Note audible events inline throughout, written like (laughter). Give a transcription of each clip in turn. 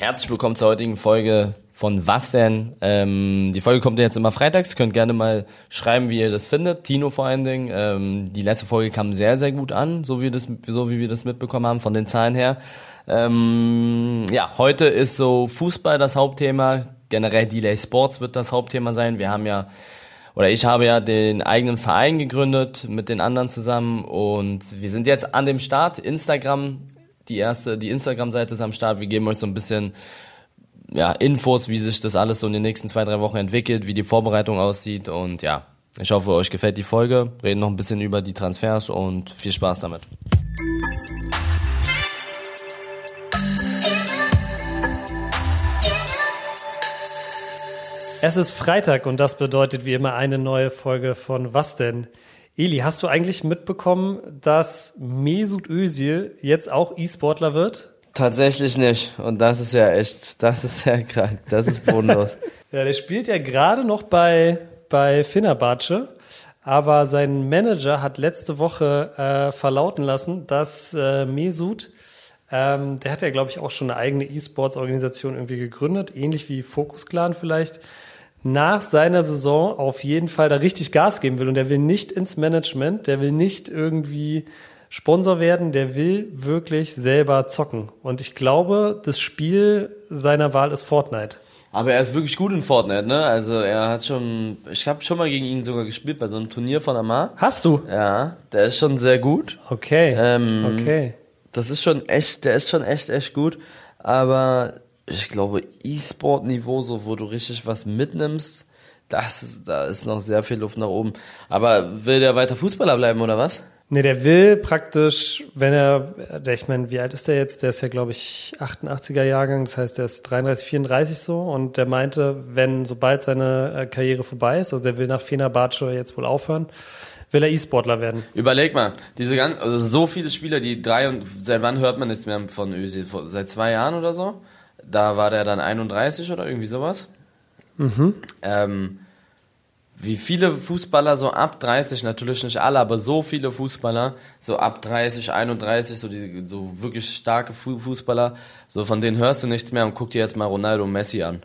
Herzlich willkommen zur heutigen Folge von Was denn? Ähm, die Folge kommt ja jetzt immer freitags. Könnt gerne mal schreiben, wie ihr das findet. Tino vor allen Dingen. Ähm, die letzte Folge kam sehr, sehr gut an, so wie, das, so wie wir das mitbekommen haben von den Zahlen her. Ähm, ja, heute ist so Fußball das Hauptthema. Generell Delay Sports wird das Hauptthema sein. Wir haben ja oder ich habe ja den eigenen Verein gegründet mit den anderen zusammen und wir sind jetzt an dem Start. Instagram die erste, die Instagram-Seite ist am Start. Wir geben euch so ein bisschen ja, Infos, wie sich das alles so in den nächsten zwei, drei Wochen entwickelt, wie die Vorbereitung aussieht und ja, ich hoffe, euch gefällt die Folge. Reden noch ein bisschen über die Transfers und viel Spaß damit. Es ist Freitag und das bedeutet wie immer eine neue Folge von Was denn? Eli, hast du eigentlich mitbekommen, dass Mesut Özil jetzt auch E-Sportler wird? Tatsächlich nicht. Und das ist ja echt, das ist ja krank. Das ist bodenlos. (laughs) ja, der spielt ja gerade noch bei, bei Fenerbahce. Aber sein Manager hat letzte Woche äh, verlauten lassen, dass äh, Mesut, ähm, der hat ja, glaube ich, auch schon eine eigene E-Sports-Organisation irgendwie gegründet, ähnlich wie Focus Clan vielleicht nach seiner Saison auf jeden Fall da richtig Gas geben will. Und der will nicht ins Management, der will nicht irgendwie Sponsor werden, der will wirklich selber zocken. Und ich glaube, das Spiel seiner Wahl ist Fortnite. Aber er ist wirklich gut in Fortnite, ne? Also er hat schon, ich habe schon mal gegen ihn sogar gespielt bei so einem Turnier von Amar. Hast du? Ja, der ist schon sehr gut. Okay. Ähm, okay. Das ist schon echt, der ist schon echt, echt gut. Aber ich glaube, E-Sport-Niveau, so wo du richtig was mitnimmst, das, da ist noch sehr viel Luft nach oben. Aber will der weiter Fußballer bleiben oder was? Nee, der will praktisch, wenn er, ich meine, wie alt ist der jetzt? Der ist ja, glaube ich, 88er Jahrgang, das heißt, der ist 33, 34 so und der meinte, wenn sobald seine äh, Karriere vorbei ist, also der will nach Fenerbahce jetzt wohl aufhören, will er E-Sportler werden. Überleg mal, diese ganzen, also so viele Spieler, die drei und seit wann hört man nichts mehr von Özil? Seit zwei Jahren oder so? Da war der dann 31 oder irgendwie sowas. Mhm. Ähm, wie viele Fußballer so ab 30, natürlich nicht alle, aber so viele Fußballer, so ab 30, 31, so die so wirklich starke Fußballer, so von denen hörst du nichts mehr und guck dir jetzt mal Ronaldo und Messi an.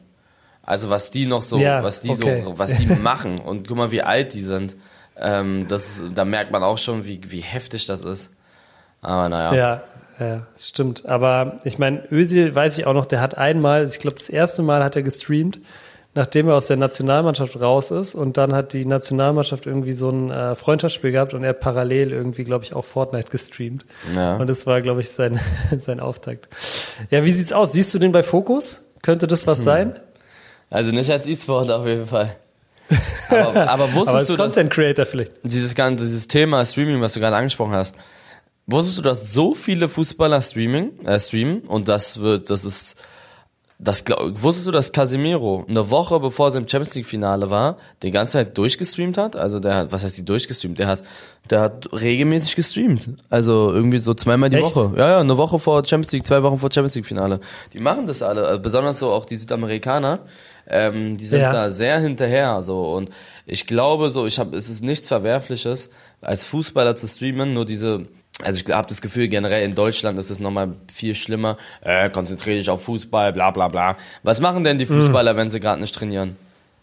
Also was die noch so, ja, was die okay. so, was die (laughs) machen und guck mal, wie alt die sind. Ähm, das, da merkt man auch schon, wie, wie heftig das ist. Aber naja. Ja, ja, stimmt. Aber ich meine, Özil weiß ich auch noch, der hat einmal, ich glaube, das erste Mal hat er gestreamt, nachdem er aus der Nationalmannschaft raus ist und dann hat die Nationalmannschaft irgendwie so ein äh, Freundschaftsspiel gehabt und er hat parallel irgendwie, glaube ich, auch Fortnite gestreamt. Ja. Und das war, glaube ich, sein, (laughs) sein Auftakt. Ja, wie sieht's aus? Siehst du den bei Fokus? Könnte das was hm. sein? Also nicht als E-Sport auf jeden Fall. Aber, aber (laughs) wusstest aber als du, Content Creator vielleicht. Dieses ganze, dieses Thema Streaming, was du gerade angesprochen hast, Wusstest du, dass so viele Fußballer streaming, äh, streamen und das wird, das ist, das glaub, wusstest du, dass Casemiro eine Woche bevor er im Champions League Finale war, die ganze Zeit durchgestreamt hat? Also der hat, was heißt die durchgestreamt? Der hat, der hat regelmäßig gestreamt. Also irgendwie so zweimal die Echt? Woche. Ja, ja, eine Woche vor Champions League, zwei Wochen vor Champions League Finale. Die machen das alle, also besonders so auch die Südamerikaner. Ähm, die sind ja. da sehr hinterher, so und ich glaube so, ich habe, es ist nichts Verwerfliches, als Fußballer zu streamen, nur diese also ich habe das Gefühl, generell in Deutschland ist es nochmal viel schlimmer. Äh, konzentriere dich auf Fußball, bla bla bla. Was machen denn die Fußballer, mhm. wenn sie gerade nicht trainieren?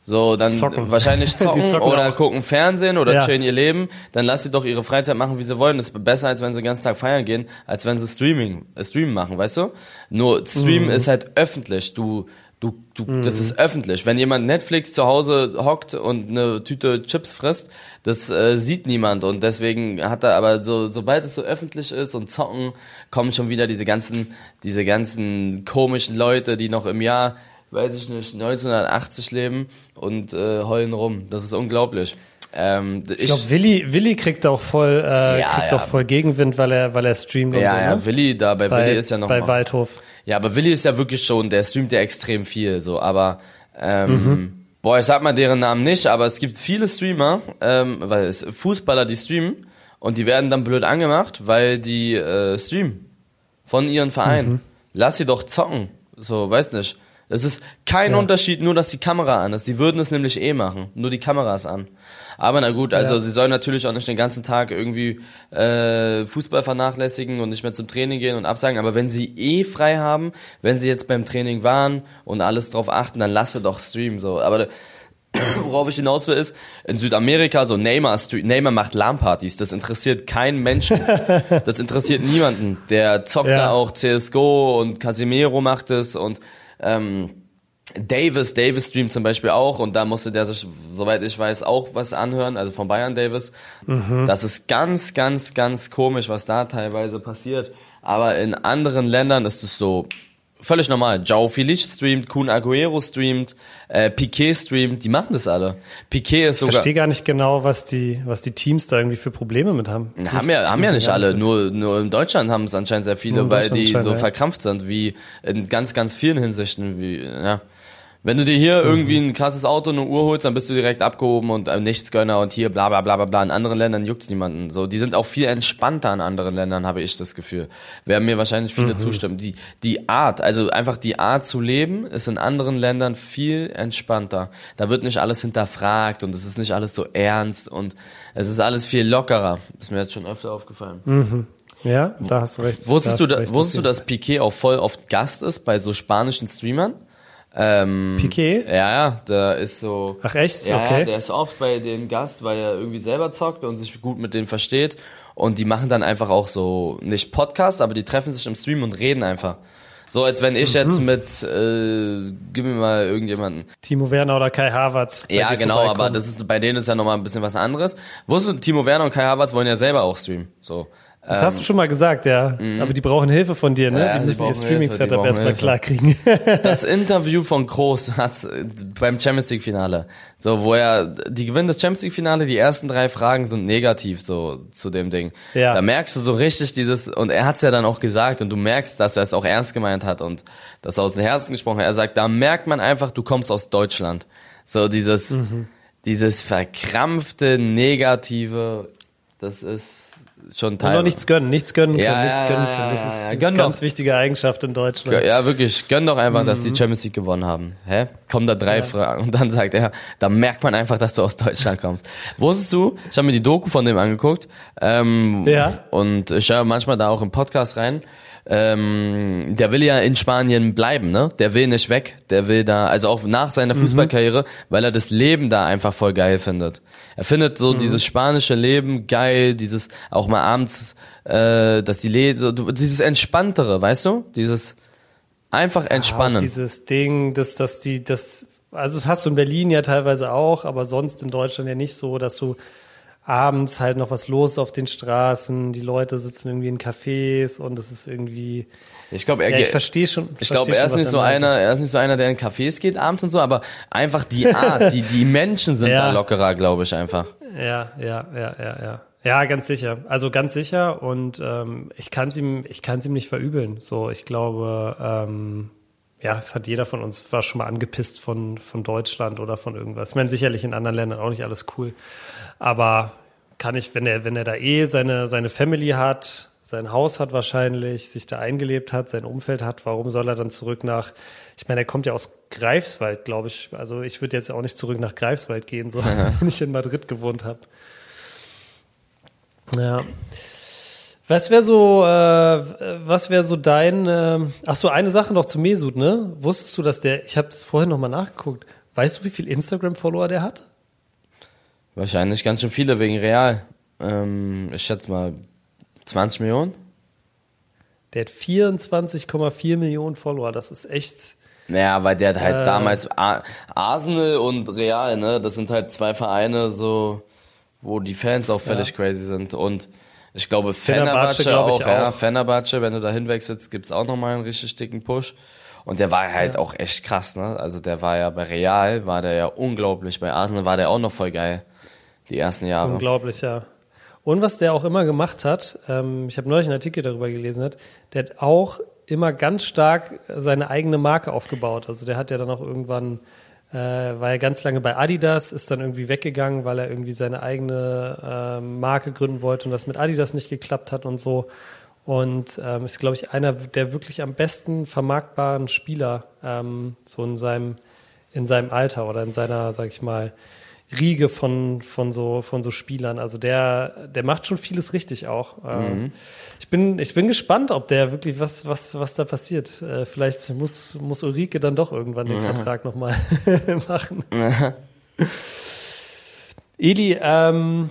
So, dann zocken. wahrscheinlich (laughs) zocken, zocken oder auch. gucken Fernsehen oder ja. chillen ihr Leben. Dann lass sie doch ihre Freizeit machen, wie sie wollen. Das ist besser, als wenn sie den ganzen Tag feiern gehen, als wenn sie Streaming, äh, Streamen machen, weißt du? Nur Stream mhm. ist halt öffentlich. Du, Du, du, mhm. das ist öffentlich. Wenn jemand Netflix zu Hause hockt und eine Tüte Chips frisst, das äh, sieht niemand und deswegen hat er aber so, sobald es so öffentlich ist und zocken, kommen schon wieder diese ganzen, diese ganzen komischen Leute, die noch im Jahr, weiß ich nicht, 1980 leben und äh, heulen rum. Das ist unglaublich. Ähm, ich, ich glaube, Willi, Willi kriegt auch voll, äh, ja, kriegt ja. auch voll Gegenwind, weil er, weil er streamt und ja, so. Ja, ne? Willi da, bei, bei Willi ist ja noch bei mal, Waldhof. Ja, aber Willi ist ja wirklich schon, der streamt ja extrem viel, so, aber ähm, mhm. boah, ich sag mal deren Namen nicht, aber es gibt viele Streamer, ähm, weil es Fußballer, die streamen und die werden dann blöd angemacht, weil die äh, streamen von ihren Vereinen. Mhm. Lass sie doch zocken. So, weiß nicht. Das ist kein Ja. Unterschied, nur dass die Kamera an ist. Die würden es nämlich eh machen. Nur die Kamera ist an. Aber na gut, also Ja. sie sollen natürlich auch nicht den ganzen Tag irgendwie äh, Fußball vernachlässigen und nicht mehr zum Training gehen und absagen. Aber wenn sie eh frei haben, wenn sie jetzt beim Training waren und alles drauf achten, dann lasse doch streamen so. Aber (clears throat) worauf ich hinaus will ist, in Südamerika so Neymar, Neymar macht LAN-Partys, das interessiert keinen Menschen. (laughs) das interessiert niemanden. Der zockt Ja. da auch CSGO und Casimiro macht es und ähm, Davis, Davis streamt zum Beispiel auch und da musste der sich, soweit ich weiß, auch was anhören, also von Bayern Davis. Das ist ganz, ganz, ganz komisch, was da teilweise passiert. Aber in anderen Ländern ist es so völlig normal. Joao Felix streamt, Kun Aguero streamt, äh, Piquet streamt, die machen das alle. Piquet ist Ich sogar... verstehe gar nicht genau, was die, was die Teams da irgendwie für Probleme mit haben. Haben ja, haben ja nicht alle, nur, nur in Deutschland haben es anscheinend sehr viele, Nur weil die so ja. verkrampft sind, wie in ganz, ganz vielen Hinsichten, wie, ja. Wenn du dir hier Mhm. irgendwie ein krasses Auto, eine Uhr holst, dann bist du direkt abgehoben und äh, Nichtsgönner und hier bla bla bla bla bla. In anderen Ländern juckt's niemanden. So, die sind auch viel entspannter in anderen Ländern, habe ich das Gefühl. Werden mir wahrscheinlich Mhm. viele zustimmen. Die, die Art, also einfach die Art zu leben, ist in anderen Ländern viel entspannter. Da wird nicht alles hinterfragt und es ist nicht alles so ernst und es ist alles viel lockerer. Ist mir jetzt schon öfter aufgefallen. Ja, da hast du recht. Wusstest, du, da, recht, wusstest du, dass Piquet auch voll oft Gast ist bei so spanischen Streamern? Ähm, Piquet? Ja, ja, der ist so. Ach echt? Ja, okay. ja, der ist oft bei den Gast, weil er irgendwie selber zockt und sich gut mit denen versteht. Und die machen dann einfach auch so, nicht Podcast, aber die treffen sich im Stream und reden einfach. So als wenn Mhm. ich jetzt mit, äh, gib mir mal irgendjemanden. Timo Werner oder Kai Havertz. Ja, genau, aber das ist, bei denen ist ja nochmal ein bisschen was anderes. Wusstest du, Timo Werner und Kai Havertz wollen ja selber auch streamen. So. Das hast du schon mal gesagt, ja. Aber die brauchen Hilfe von dir, ne? Ja, die müssen ihr Streaming-Setup erstmal Hilfe. klar kriegen. (laughs) Das Interview von Groß hat's äh, beim Champions League Finale, so wo er die gewinnen das Champions League Finale, die ersten drei Fragen sind negativ so zu dem Ding. Ja. Da merkst du so richtig dieses und er hat's ja dann auch gesagt und du merkst, dass er es auch ernst gemeint hat und das aus dem Herzen gesprochen hat. Er sagt, da merkt man einfach, du kommst aus Deutschland. So dieses Mhm. dieses verkrampfte negative, das ist schon Und Teil. noch nichts gönnen, nichts gönnen Ja, können, nichts ja, gönnen ja, können. Das ja, ist ja. eine Gönn ganz doch. wichtige Eigenschaft in Deutschland. Ja, wirklich. Gönn doch einfach, dass Mhm. die Champions League gewonnen haben. Hä? Kommen da drei Fragen. Und dann sagt er, da merkt man einfach, dass du aus Deutschland kommst. Wusstest du, ich habe mir die Doku von dem angeguckt. Ähm, Ja. Und ich höre manchmal da auch im Podcast rein. Ähm, der will ja in Spanien bleiben, ne? Der will nicht weg. Der will da, also auch nach Mhm. seiner Fußballkarriere, weil er das Leben da einfach voll geil findet. Er findet Mhm. so dieses spanische Leben geil, dieses auch mal abends, äh, dass die Le so, dieses entspanntere, weißt du? Dieses einfach entspannen. dieses Ding, dass, dass die, das, also das hast du in Berlin ja teilweise auch, aber sonst in Deutschland ja nicht so, dass du abends halt noch was los auf den Straßen, die Leute sitzen irgendwie in Cafés und es ist irgendwie, Ich glaube, er, ja, ich verstehe schon. ich glaube, er ist nicht so einer, er ist nicht so einer, der in Cafés geht abends und so, aber einfach die (laughs) Art, die, die Menschen sind Ja. da lockerer, glaube ich einfach. Ja, ja, ja, ja, ja. Ja, ganz sicher. Also ganz sicher und ähm, ich kann es ihm, ich kann ihm nicht verübeln. So, ich glaube, ähm, ja, es hat jeder von uns war schon mal angepisst von von Deutschland oder von irgendwas. Ich meine, sicherlich in anderen Ländern auch nicht alles cool, aber kann ich, wenn er wenn er da eh seine seine Family hat, sein Haus hat wahrscheinlich, sich da eingelebt hat, sein Umfeld hat, warum soll er dann zurück nach ich meine, er kommt ja aus Greifswald, glaube ich. Also ich würde jetzt auch nicht zurück nach Greifswald gehen, so (laughs) wenn ich in Madrid gewohnt habe. Ja. Was wäre so, äh, was wäre so dein, äh, ach so, eine Sache noch zu Mesut, ne? Wusstest du, dass der, ich habe das vorhin nochmal nachgeguckt, weißt du, wie viel Instagram-Follower der hat? Wahrscheinlich ganz schön viele wegen Real. Ähm, ich schätze mal 20 Millionen. Der hat 24,4 Millionen Follower, das ist echt, Ja, weil der hat halt Äh. damals Arsenal und Real, ne? Das sind halt zwei Vereine, so, wo die Fans auch völlig crazy sind. Und ich glaube, Fenerbahce, Fenerbahce glaub auch, ich, ja, auch. Fenerbahce, wenn du da hinwechselst, gibt's auch nochmal einen richtig dicken Push. Und der war halt auch echt krass, ne? Also der war ja bei Real, war der ja unglaublich. Bei Arsenal war der auch noch voll geil. Die ersten Jahre. unglaublich, ja. Und was der auch immer gemacht hat, ähm, ich habe neulich einen Artikel darüber gelesen, hat, der hat auch immer ganz stark seine eigene Marke aufgebaut. Also der hat ja dann auch irgendwann, äh, war ja ganz lange bei Adidas, ist dann irgendwie weggegangen, weil er irgendwie seine eigene äh, Marke gründen wollte und das mit Adidas nicht geklappt hat und so. Und ähm, ist, glaube ich, einer der wirklich am besten vermarktbaren Spieler, ähm, so in seinem, in seinem Alter oder in seiner, sag ich mal, Riege von, von so, von so Spielern. Also der, der macht schon vieles richtig auch. Ähm, mhm. Ich bin, ich bin gespannt, ob der wirklich was, was, was da passiert. Äh, vielleicht muss, muss Ulrike dann doch irgendwann den ja. Vertrag nochmal (laughs) machen. Ja. Eli, ähm,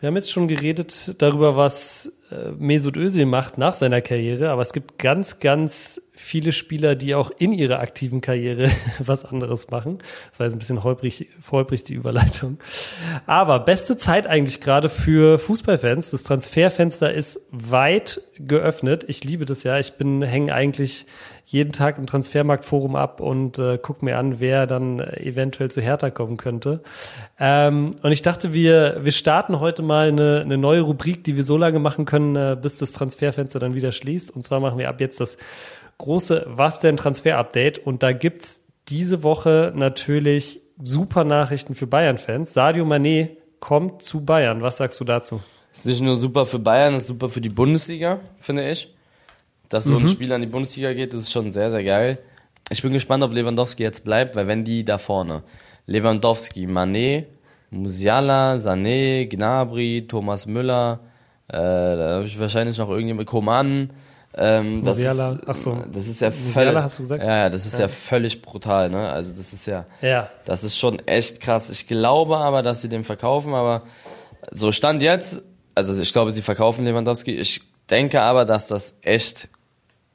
wir haben jetzt schon geredet darüber, was äh, Mesut Özil macht nach seiner Karriere, aber es gibt ganz, ganz viele Spieler, die auch in ihrer aktiven Karriere (laughs) was anderes machen. Das war jetzt ein bisschen holprig, holprig die Überleitung. Aber beste Zeit eigentlich gerade für Fußballfans. Das Transferfenster ist weit geöffnet. Ich liebe das ja. Ich bin hänge eigentlich jeden Tag im Transfermarktforum ab und äh, guck mir an, wer dann eventuell zu Hertha kommen könnte. Ähm, und ich dachte, wir, wir starten heute mal eine, eine neue Rubrik, die wir so lange machen können, äh, bis das Transferfenster dann wieder schließt. Und zwar machen wir ab jetzt das große Was denn Transfer-Update. Und da gibt's diese Woche natürlich super Nachrichten für Bayern-Fans. Sadio Mané kommt zu Bayern. Was sagst du dazu? Ist nicht nur super für Bayern, ist super für die Bundesliga, finde ich. Dass so ein mhm. Spieler in die Bundesliga geht, das ist schon sehr, sehr geil. Ich bin gespannt, ob Lewandowski jetzt bleibt, weil wenn die da vorne, Lewandowski, Mané, Musiala, Sané, Gnabry, Thomas Müller, äh, da habe ich wahrscheinlich noch irgendjemand, Koman, ähm, Musiala, ist, ach so. Das ist ja völlig, hast du gesagt? Ja, das ist ja. ja. völlig brutal, ne? Also das ist ja, ja, das ist schon echt krass. Ich glaube aber, dass sie den verkaufen, aber so stand jetzt, also ich glaube, sie verkaufen Lewandowski. Ich denke aber, dass das echt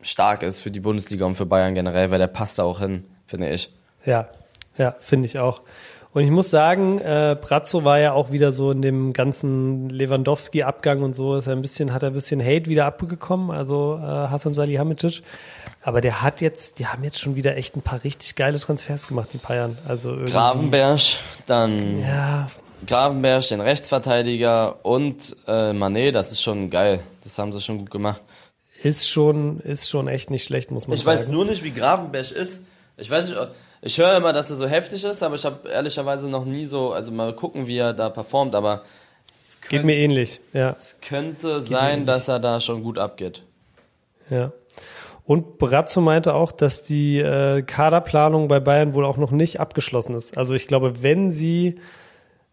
stark ist für die Bundesliga und für Bayern generell, weil der passt da auch hin, finde ich. Ja, ja, finde ich auch. Und ich muss sagen, äh, Brazzo war ja auch wieder so in dem ganzen Lewandowski-Abgang und so, ist er ein bisschen, hat er ein bisschen Hate wieder abgekommen, also äh, Hasan Salihamidzic. Aber der hat jetzt, die haben jetzt schon wieder echt ein paar richtig geile Transfers gemacht, die Bayern. Also Gravenberg, dann ja. Gravenberg, den Rechtsverteidiger und äh, Manet, das ist schon geil. Das haben sie schon gut gemacht ist schon, ist schon echt nicht schlecht, muss man ich sagen. Ich weiß nur nicht, wie Gravenberg ist. Ich weiß nicht, ich höre immer, dass er so heftig ist, aber ich habe ehrlicherweise noch nie so, also mal gucken, wie er da performt, aber könnte, geht mir ähnlich, ja. Es könnte geht sein, dass er da schon gut abgeht. Ja. Und Brazzo meinte auch, dass die äh, Kaderplanung bei Bayern wohl auch noch nicht abgeschlossen ist. Also ich glaube, wenn sie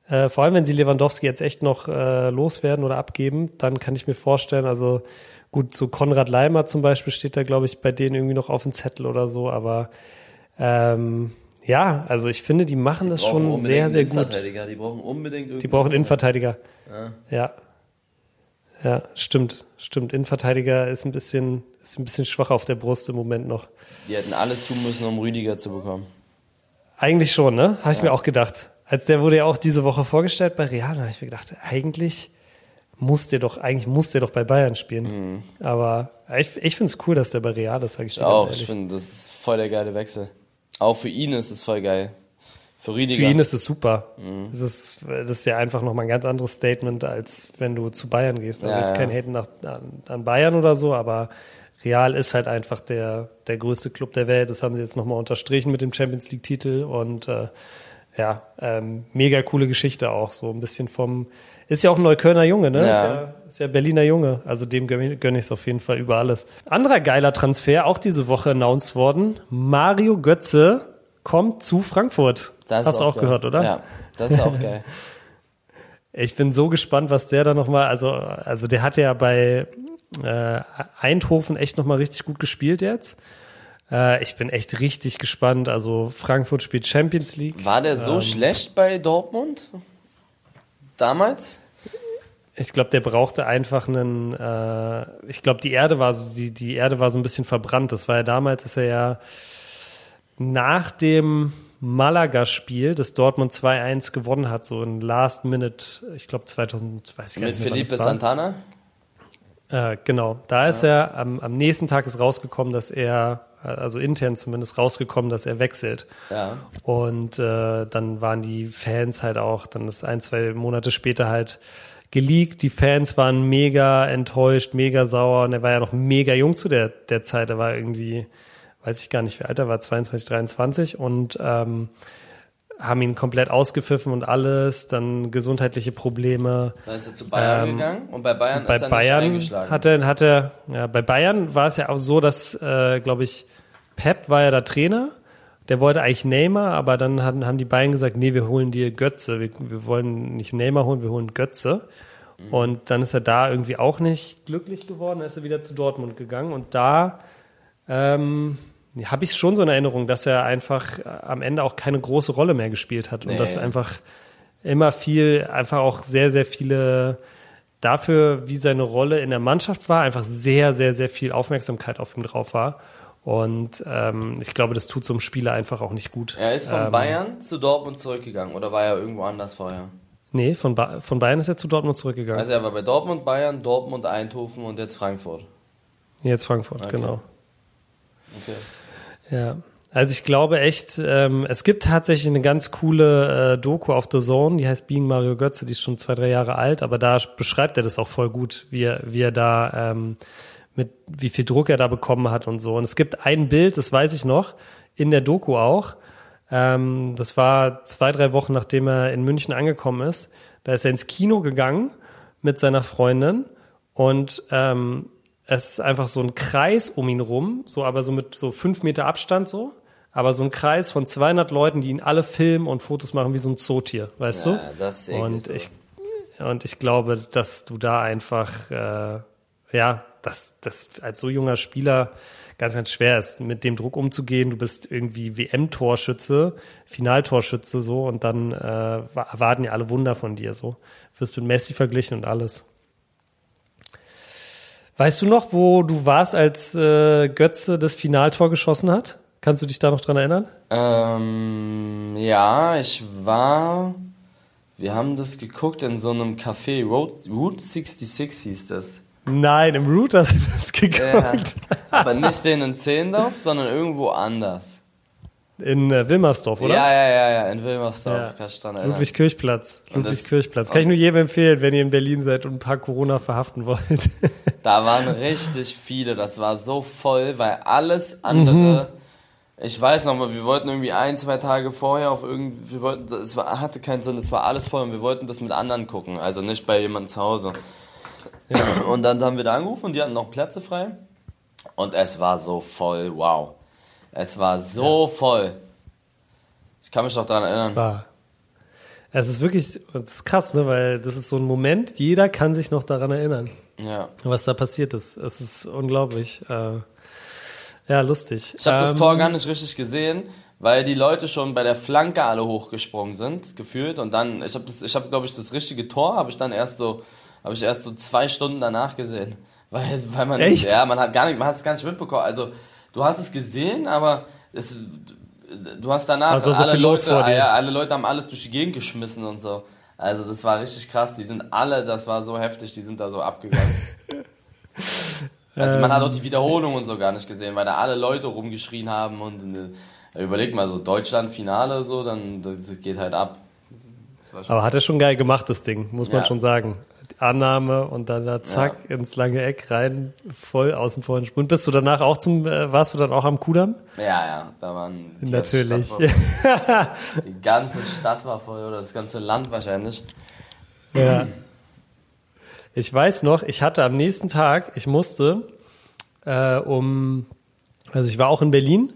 äh, vor allem wenn sie Lewandowski jetzt echt noch äh, loswerden oder abgeben, dann kann ich mir vorstellen, also Gut, so Konrad Leimer zum Beispiel steht da, glaube ich, bei denen irgendwie noch auf dem Zettel oder so, aber ähm, ja, also ich finde, die machen die das schon sehr, sehr gut. Die brauchen unbedingt Die brauchen Innenverteidiger. Ja. ja. Ja, stimmt, stimmt. Innenverteidiger ist ein bisschen, ist ein bisschen schwach auf der Brust im Moment noch. Die hätten alles tun müssen, um Rüdiger zu bekommen. Eigentlich schon, ne? Habe ich ja. mir auch gedacht. Als der wurde ja auch diese Woche vorgestellt bei Real, habe ich mir gedacht, eigentlich muss der doch, eigentlich muss der doch bei Bayern spielen. Mhm. Aber ich, ich finde es cool, dass der bei Real ist, sag ich dir Auch, ich finde, das ist voll der geile Wechsel. Auch für ihn ist es voll geil. Für. Für ihn ist es super. Mhm. Das, ist, das ist ja einfach nochmal ein ganz anderes Statement, als wenn du zu Bayern gehst. Also ja, jetzt ja. kein Haten nach, an, an Bayern oder so, aber Real ist halt einfach der, der größte Club der Welt. Das haben sie jetzt nochmal unterstrichen mit dem Champions League-Titel und äh, ja, ähm, mega coole Geschichte auch. So ein bisschen vom, ist ja auch ein Neuköllner Junge, ne? Ja. Ist, ja, ist ja Berliner Junge. Also dem gönne ich es auf jeden Fall über alles. Anderer geiler Transfer, auch diese Woche announced worden. Mario Götze kommt zu Frankfurt. Das Hast du auch, auch gehört, oder? Ja, das ist auch (laughs) geil. Ich bin so gespannt, was der da nochmal, also, also der hat ja bei äh, Eindhoven echt nochmal richtig gut gespielt jetzt. Äh, ich bin echt richtig gespannt. Also Frankfurt spielt Champions League. War der so ähm, schlecht bei Dortmund? Damals? Ich glaube, der brauchte einfach einen. Äh, ich glaube, die Erde war so, die die Erde war so ein bisschen verbrannt. Das war ja damals, ist er ja nach dem Malaga-Spiel, das Dortmund 2-1 gewonnen hat, so in Last Minute, ich glaube 2000, weiß ich Mit nicht Mit Felipe Santana? Äh, genau, da ist ja. er, am, am nächsten Tag ist rausgekommen, dass er also intern zumindest rausgekommen, dass er wechselt. Ja. Und äh, dann waren die Fans halt auch, dann ist ein, zwei Monate später halt geleakt. Die Fans waren mega enttäuscht, mega sauer und er war ja noch mega jung zu der, der Zeit. Er war irgendwie, weiß ich gar nicht, wie alt er war, 22, 23 und ähm, haben ihn komplett ausgepfiffen und alles, dann gesundheitliche Probleme. Dann ist er zu Bayern Ähm, gegangen und bei Bayern bei ist er Bayern nicht eingeschlagen. hat er, hat er, ja, bei Bayern war es ja auch so, dass, äh, glaube ich, Pep war ja der Trainer. Der wollte eigentlich Neymar, aber dann haben, haben die Bayern gesagt, nee, wir holen dir Götze. Wir, wir wollen nicht Neymar holen, wir holen Götze. Mhm. Und dann ist er da irgendwie auch nicht glücklich geworden, dann ist er wieder zu Dortmund gegangen. Und da ähm, habe ich schon so in Erinnerung, dass er einfach äh, am Ende auch keine große Rolle mehr gespielt hat. Und Nee. dass einfach immer viel, einfach auch sehr, sehr viele dafür, wie seine Rolle in der Mannschaft war, einfach sehr, sehr, sehr viel Aufmerksamkeit auf ihm drauf war. Und ähm, ich glaube, das tut so einem Spieler einfach auch nicht gut. Er ist von ähm, Bayern zu Dortmund zurückgegangen oder war er irgendwo anders vorher? Nee, von, ba von Bayern ist er zu Dortmund zurückgegangen. Also er war bei Dortmund, Bayern, Dortmund, Eindhoven und jetzt Frankfurt. Jetzt Frankfurt, Okay. genau. Okay. Ja. Also ich glaube echt, ähm, es gibt tatsächlich eine ganz coole äh, Doku auf The Zone, die heißt Being Mario Götze, die ist schon zwei, drei Jahre alt, aber da beschreibt er das auch voll gut, wie er, wie er da ähm, mit wie viel Druck er da bekommen hat und so. Und es gibt ein Bild, das weiß ich noch, in der Doku auch. Ähm, das war zwei, drei Wochen, nachdem er in München angekommen ist. Da ist er ins Kino gegangen mit seiner Freundin und ähm, es ist einfach so ein Kreis um ihn rum, so aber so mit so fünf Meter Abstand so, aber so ein Kreis von 200 Leuten, die ihn alle filmen und Fotos machen wie so ein Zootier, weißt Ja, du? das ist und so. ich und ich glaube, dass du da einfach äh, ja, dass das als so junger Spieler ganz ganz schwer ist, mit dem Druck umzugehen. Du bist irgendwie WM-Torschütze, Finaltorschütze so und dann äh, wa- erwarten ja alle Wunder von dir so. Wirst mit Messi verglichen und alles. Weißt du noch, wo du warst, als äh, Götze das Finaltor geschossen hat? Kannst du dich da noch dran erinnern? Ähm, ja, ich war. Wir haben das geguckt in so einem Café. Road, Route 66 hieß das. Nein, im Root hast du das Ja, geguckt. aber nicht den in Zehendorf, sondern irgendwo anders. In äh, Wilmersdorf, oder? Ja, ja, ja, ja, in Wilmersdorf. Ja. Ludwig-Kirchplatz. Ludwig-Kirchplatz. Kann ich nur jedem empfehlen, wenn ihr in Berlin seid und ein paar Corona verhaften wollt. (laughs) Da waren richtig viele. Das war so voll, weil alles andere. Ich weiß noch mal, wir wollten irgendwie ein, zwei Tage vorher auf irgendwie, wir wollten, es war, hatte keinen Sinn, es war alles voll und wir wollten das mit anderen gucken, also nicht bei jemandem zu Hause. Und dann haben wir da angerufen und die hatten noch Plätze frei. Und es war so voll, wow. Es war so voll. Ich kann mich noch daran erinnern. Es war. Es ist wirklich, es ist krass, ne, weil das ist so ein Moment, jeder kann sich noch daran erinnern, Ja. was da passiert ist. Es ist unglaublich. Äh, ja, lustig. Ich habe das Ähm, Tor gar nicht richtig gesehen, weil die Leute schon bei der Flanke alle hochgesprungen sind, gefühlt. Und dann, ich habe das, ich habe glaube ich das richtige Tor, habe ich dann erst so, habe ich erst so zwei Stunden danach gesehen, (laughs) weil, weil man, Echt? ja, man hat gar nicht, man hat es gar nicht mitbekommen. Also du hast es gesehen, aber es, du hast danach Also so alle Leute, vor ja, alle Leute haben alles durch die Gegend geschmissen und so. Also das war richtig krass. Die sind alle, das war so heftig, die sind da so abgegangen. (laughs) Also man hat auch die Wiederholung und so gar nicht gesehen, weil da alle Leute rumgeschrien haben und äh, überleg mal so Deutschland Finale so, dann das geht halt ab. Aber hat er schon geil gemacht, das Ding, muss man Ja. schon sagen. Annahme und dann da zack ins lange Eck rein, voll außen vor den Sprint. Bist du danach auch zum, äh, warst du dann auch am Kudamm? ja, ja, da waren die Natürlich. (laughs) Die ganze Stadt war voll oder das ganze Land wahrscheinlich. Ja. Ich weiß noch, ich hatte am nächsten Tag, ich musste äh, um, also ich war auch in Berlin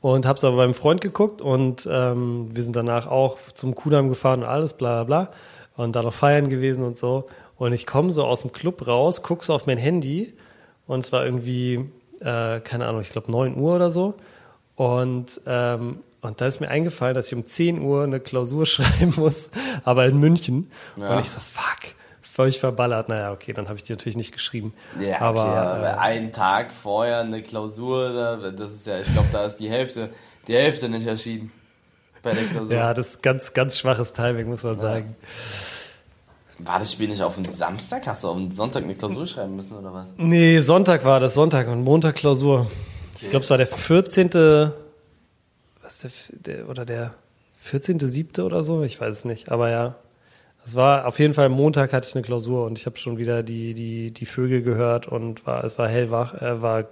und habe es aber beim Freund geguckt und ähm, wir sind danach auch zum Kudamm gefahren und alles, bla bla bla und da noch feiern gewesen und so. Und ich komme so aus dem Club raus, guck so auf mein Handy und es war irgendwie, äh, keine Ahnung, ich glaube 9 Uhr oder so. Und, ähm, und da ist mir eingefallen, dass ich um 10 Uhr eine Klausur (laughs) schreiben muss, aber in München. Ja. Und ich so, fuck, völlig verballert. Naja, okay, dann habe ich die natürlich nicht geschrieben. Ja, okay, aber, aber äh, einen Tag vorher eine Klausur, da- das ist ja, ich glaube, da ist die Hälfte, die Hälfte nicht erschienen bei der (laughs) Klausur. ja, das ist ganz, ganz schwaches Timing, muss man sagen. War das Spiel nicht auf den Samstag? Hast du auf den Sonntag eine Klausur schreiben müssen oder was? Nee, Sonntag war das, Sonntag und Montag Klausur. Ich glaube, es war der 14. Was der, der, oder der 14.7. oder so, ich weiß es nicht, aber ja. Es war auf jeden Fall Montag hatte ich eine Klausur und ich habe schon wieder die, die, die Vögel gehört und war, es war hellwach, äh, war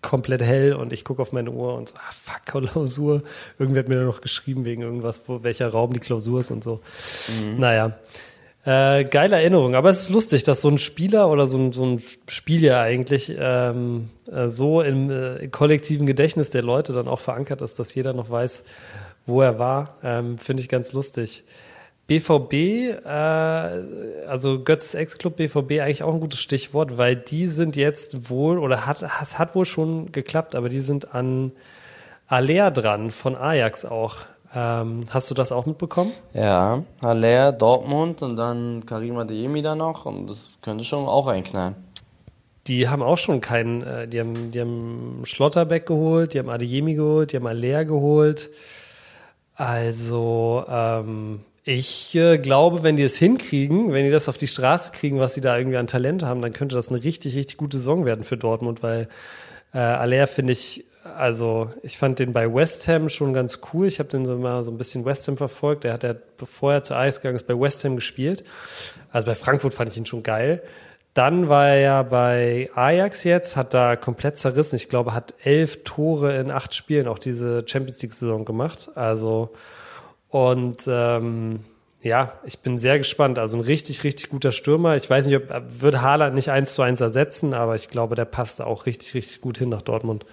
komplett hell und ich gucke auf meine Uhr und so, ah, fuck, Klausur. Irgendwer hat mir da noch geschrieben wegen irgendwas, wo, welcher Raum die Klausur ist und so. Mhm. Naja. Äh, geile Erinnerung, aber es ist lustig, dass so ein Spieler oder so ein, so ein Spiel ja eigentlich ähm, äh, so im, äh, kollektiven Gedächtnis der Leute dann auch verankert ist, dass jeder noch weiß, wo er war. Ähm, Finde ich ganz lustig. BVB, äh, also Götzes Ex-Club BVB eigentlich auch ein gutes Stichwort, weil die sind jetzt wohl, oder hat, es hat wohl schon geklappt, aber die sind an Alea dran, von Ajax auch. Ähm, hast du das auch mitbekommen? Ja, Haller, Dortmund und dann Karima Diemi da noch und das könnte schon auch einknallen. Die haben auch schon keinen, äh, die haben, die haben Schlotterbeck geholt, die haben Adeyemi geholt, die haben Aller geholt. Also, ähm, ich äh, glaube, wenn die es hinkriegen, wenn die das auf die Straße kriegen, was sie da irgendwie an Talent haben, dann könnte das eine richtig, richtig gute Saison werden für Dortmund, weil äh, Aller finde ich, also ich fand den bei West Ham schon ganz cool. Ich habe den so mal so ein bisschen West Ham verfolgt. Der hat ja, bevor er zu Eis gegangen ist, bei West Ham gespielt. Also bei Frankfurt fand ich ihn schon geil. Dann war er ja bei Ajax jetzt, hat da komplett zerrissen. Ich glaube, hat elf Tore in acht Spielen auch diese Champions League-Saison gemacht. Also und ähm, ja, ich bin sehr gespannt. Also ein richtig, richtig guter Stürmer. Ich weiß nicht, ob wird Haaland nicht eins zu eins ersetzen, aber ich glaube, der passt auch richtig, richtig gut hin nach Dortmund.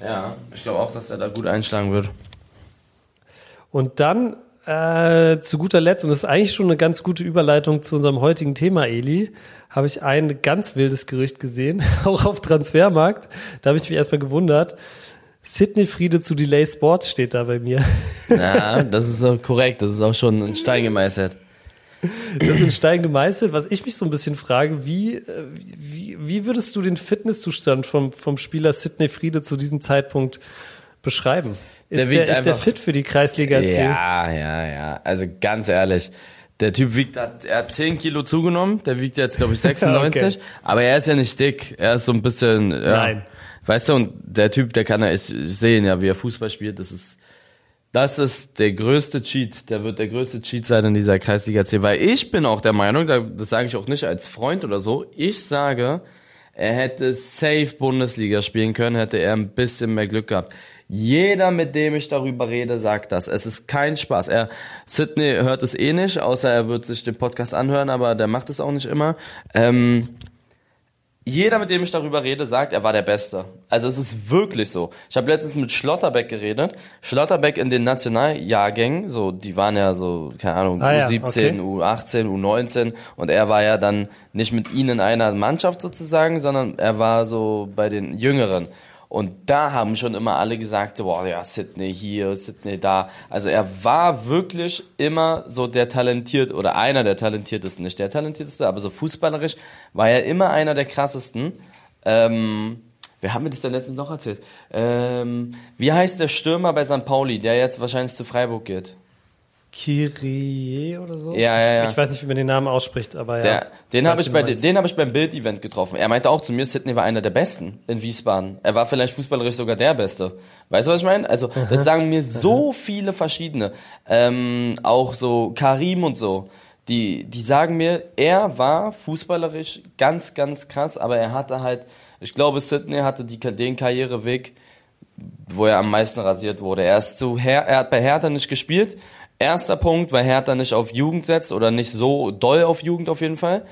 Ja, ich glaube auch, dass er da gut einschlagen wird. Und dann äh, zu guter Letzt, und das ist eigentlich schon eine ganz gute Überleitung zu unserem heutigen Thema, Eli, habe ich ein ganz wildes Gerücht gesehen, (laughs) auch auf Transfermarkt. Da habe ich mich erstmal gewundert. Sydney Friede zu Delay Sports steht da bei mir. Ja, das ist auch korrekt. Das ist auch schon ein Stein gemeißelt. Das ist ein Stein gemeißelt. Was ich mich so ein bisschen frage, wie, wie, wie würdest du den Fitnesszustand vom, vom Spieler Sydney Friede zu diesem Zeitpunkt beschreiben? Ist der, der ist der fit für die Kreisliga C? Ja, ja, ja. Also ganz ehrlich. Der Typ wiegt, er hat 10 Kilo zugenommen, der wiegt jetzt, glaube ich, (laughs) 96, okay. aber er ist ja nicht dick, er ist so ein bisschen, ja. Nein. Weißt du, und der Typ, der kann ja, ich, ich sehe ihn ja, wie er Fußball spielt, das ist, das ist der größte Cheat, der wird der größte Cheat sein in dieser Kreisliga C, weil ich bin auch der Meinung, das sage ich auch nicht als Freund oder so, ich sage, er hätte safe Bundesliga spielen können, hätte er ein bisschen mehr Glück gehabt. Jeder, mit dem ich darüber rede, sagt das. Es ist kein Spaß. Er, Sydney hört es eh nicht, außer er wird sich den Podcast anhören, aber der macht es auch nicht immer. Ähm, jeder, mit dem ich darüber rede, sagt, er war der Beste. Also es ist wirklich so. Ich habe letztens mit Schlotterbeck geredet. Schlotterbeck in den Nationaljahrgängen, so die waren ja so, keine Ahnung, ah, U17, ja, okay. U18, U19 und er war ja dann nicht mit ihnen in einer Mannschaft sozusagen, sondern er war so bei den Jüngeren. Und da haben schon immer alle gesagt, boah, ja, Sydney hier, Sydney da. Also er war wirklich immer so der talentiert oder einer der talentiertesten, nicht der talentierteste, aber so fußballerisch war er immer einer der krassesten. Ähm, wer hat mir das denn letztens noch erzählt? Ähm, wie heißt der Stürmer bei St. Pauli, der jetzt wahrscheinlich zu Freiburg geht? Kyrie oder so? Ja, ja, ja. Ich weiß nicht, wie man den Namen ausspricht, aber ja. Der, den habe ich, bei, den hab ich beim Bild-Event getroffen. Er meinte auch zu mir, Sidney war einer der Besten in Wiesbaden. Er war vielleicht fußballerisch sogar der Beste. Weißt du, was ich meine? Also, das sagen mir so viele verschiedene. Ähm, auch so Karim und so. Die, die sagen mir, er war fußballerisch ganz, ganz krass, aber er hatte halt, ich glaube, Sidney hatte die, den Karriereweg, wo er am meisten rasiert wurde. Er ist zu, Her er hat bei Hertha nicht gespielt, Erster Punkt, weil Hertha nicht auf Jugend setzt oder nicht so doll auf Jugend auf jeden Fall.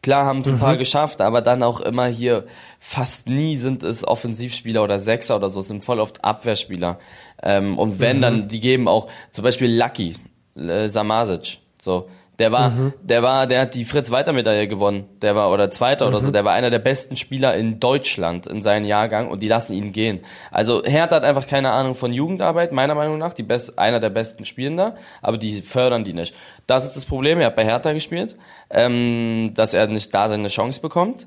Klar haben es ein mhm. paar geschafft, aber dann auch immer hier, fast nie sind es Offensivspieler oder Sechser oder so, es sind voll oft Abwehrspieler. Ähm, und wenn, mhm. dann, die geben auch, zum Beispiel Lucky, äh, Samasic, so, der war, mhm. der war, der hat die Fritz-Walter-Medaille gewonnen. Der war, oder Zweiter mhm. oder so. Der war einer der besten Spieler in Deutschland in seinem Jahrgang und die lassen ihn gehen. Also Hertha hat einfach keine Ahnung von Jugendarbeit, meiner Meinung nach. Die best, einer der besten Spielender, aber die fördern die nicht. Das ist das Problem. Er hat bei Hertha gespielt, ähm, dass er nicht da seine Chance bekommt.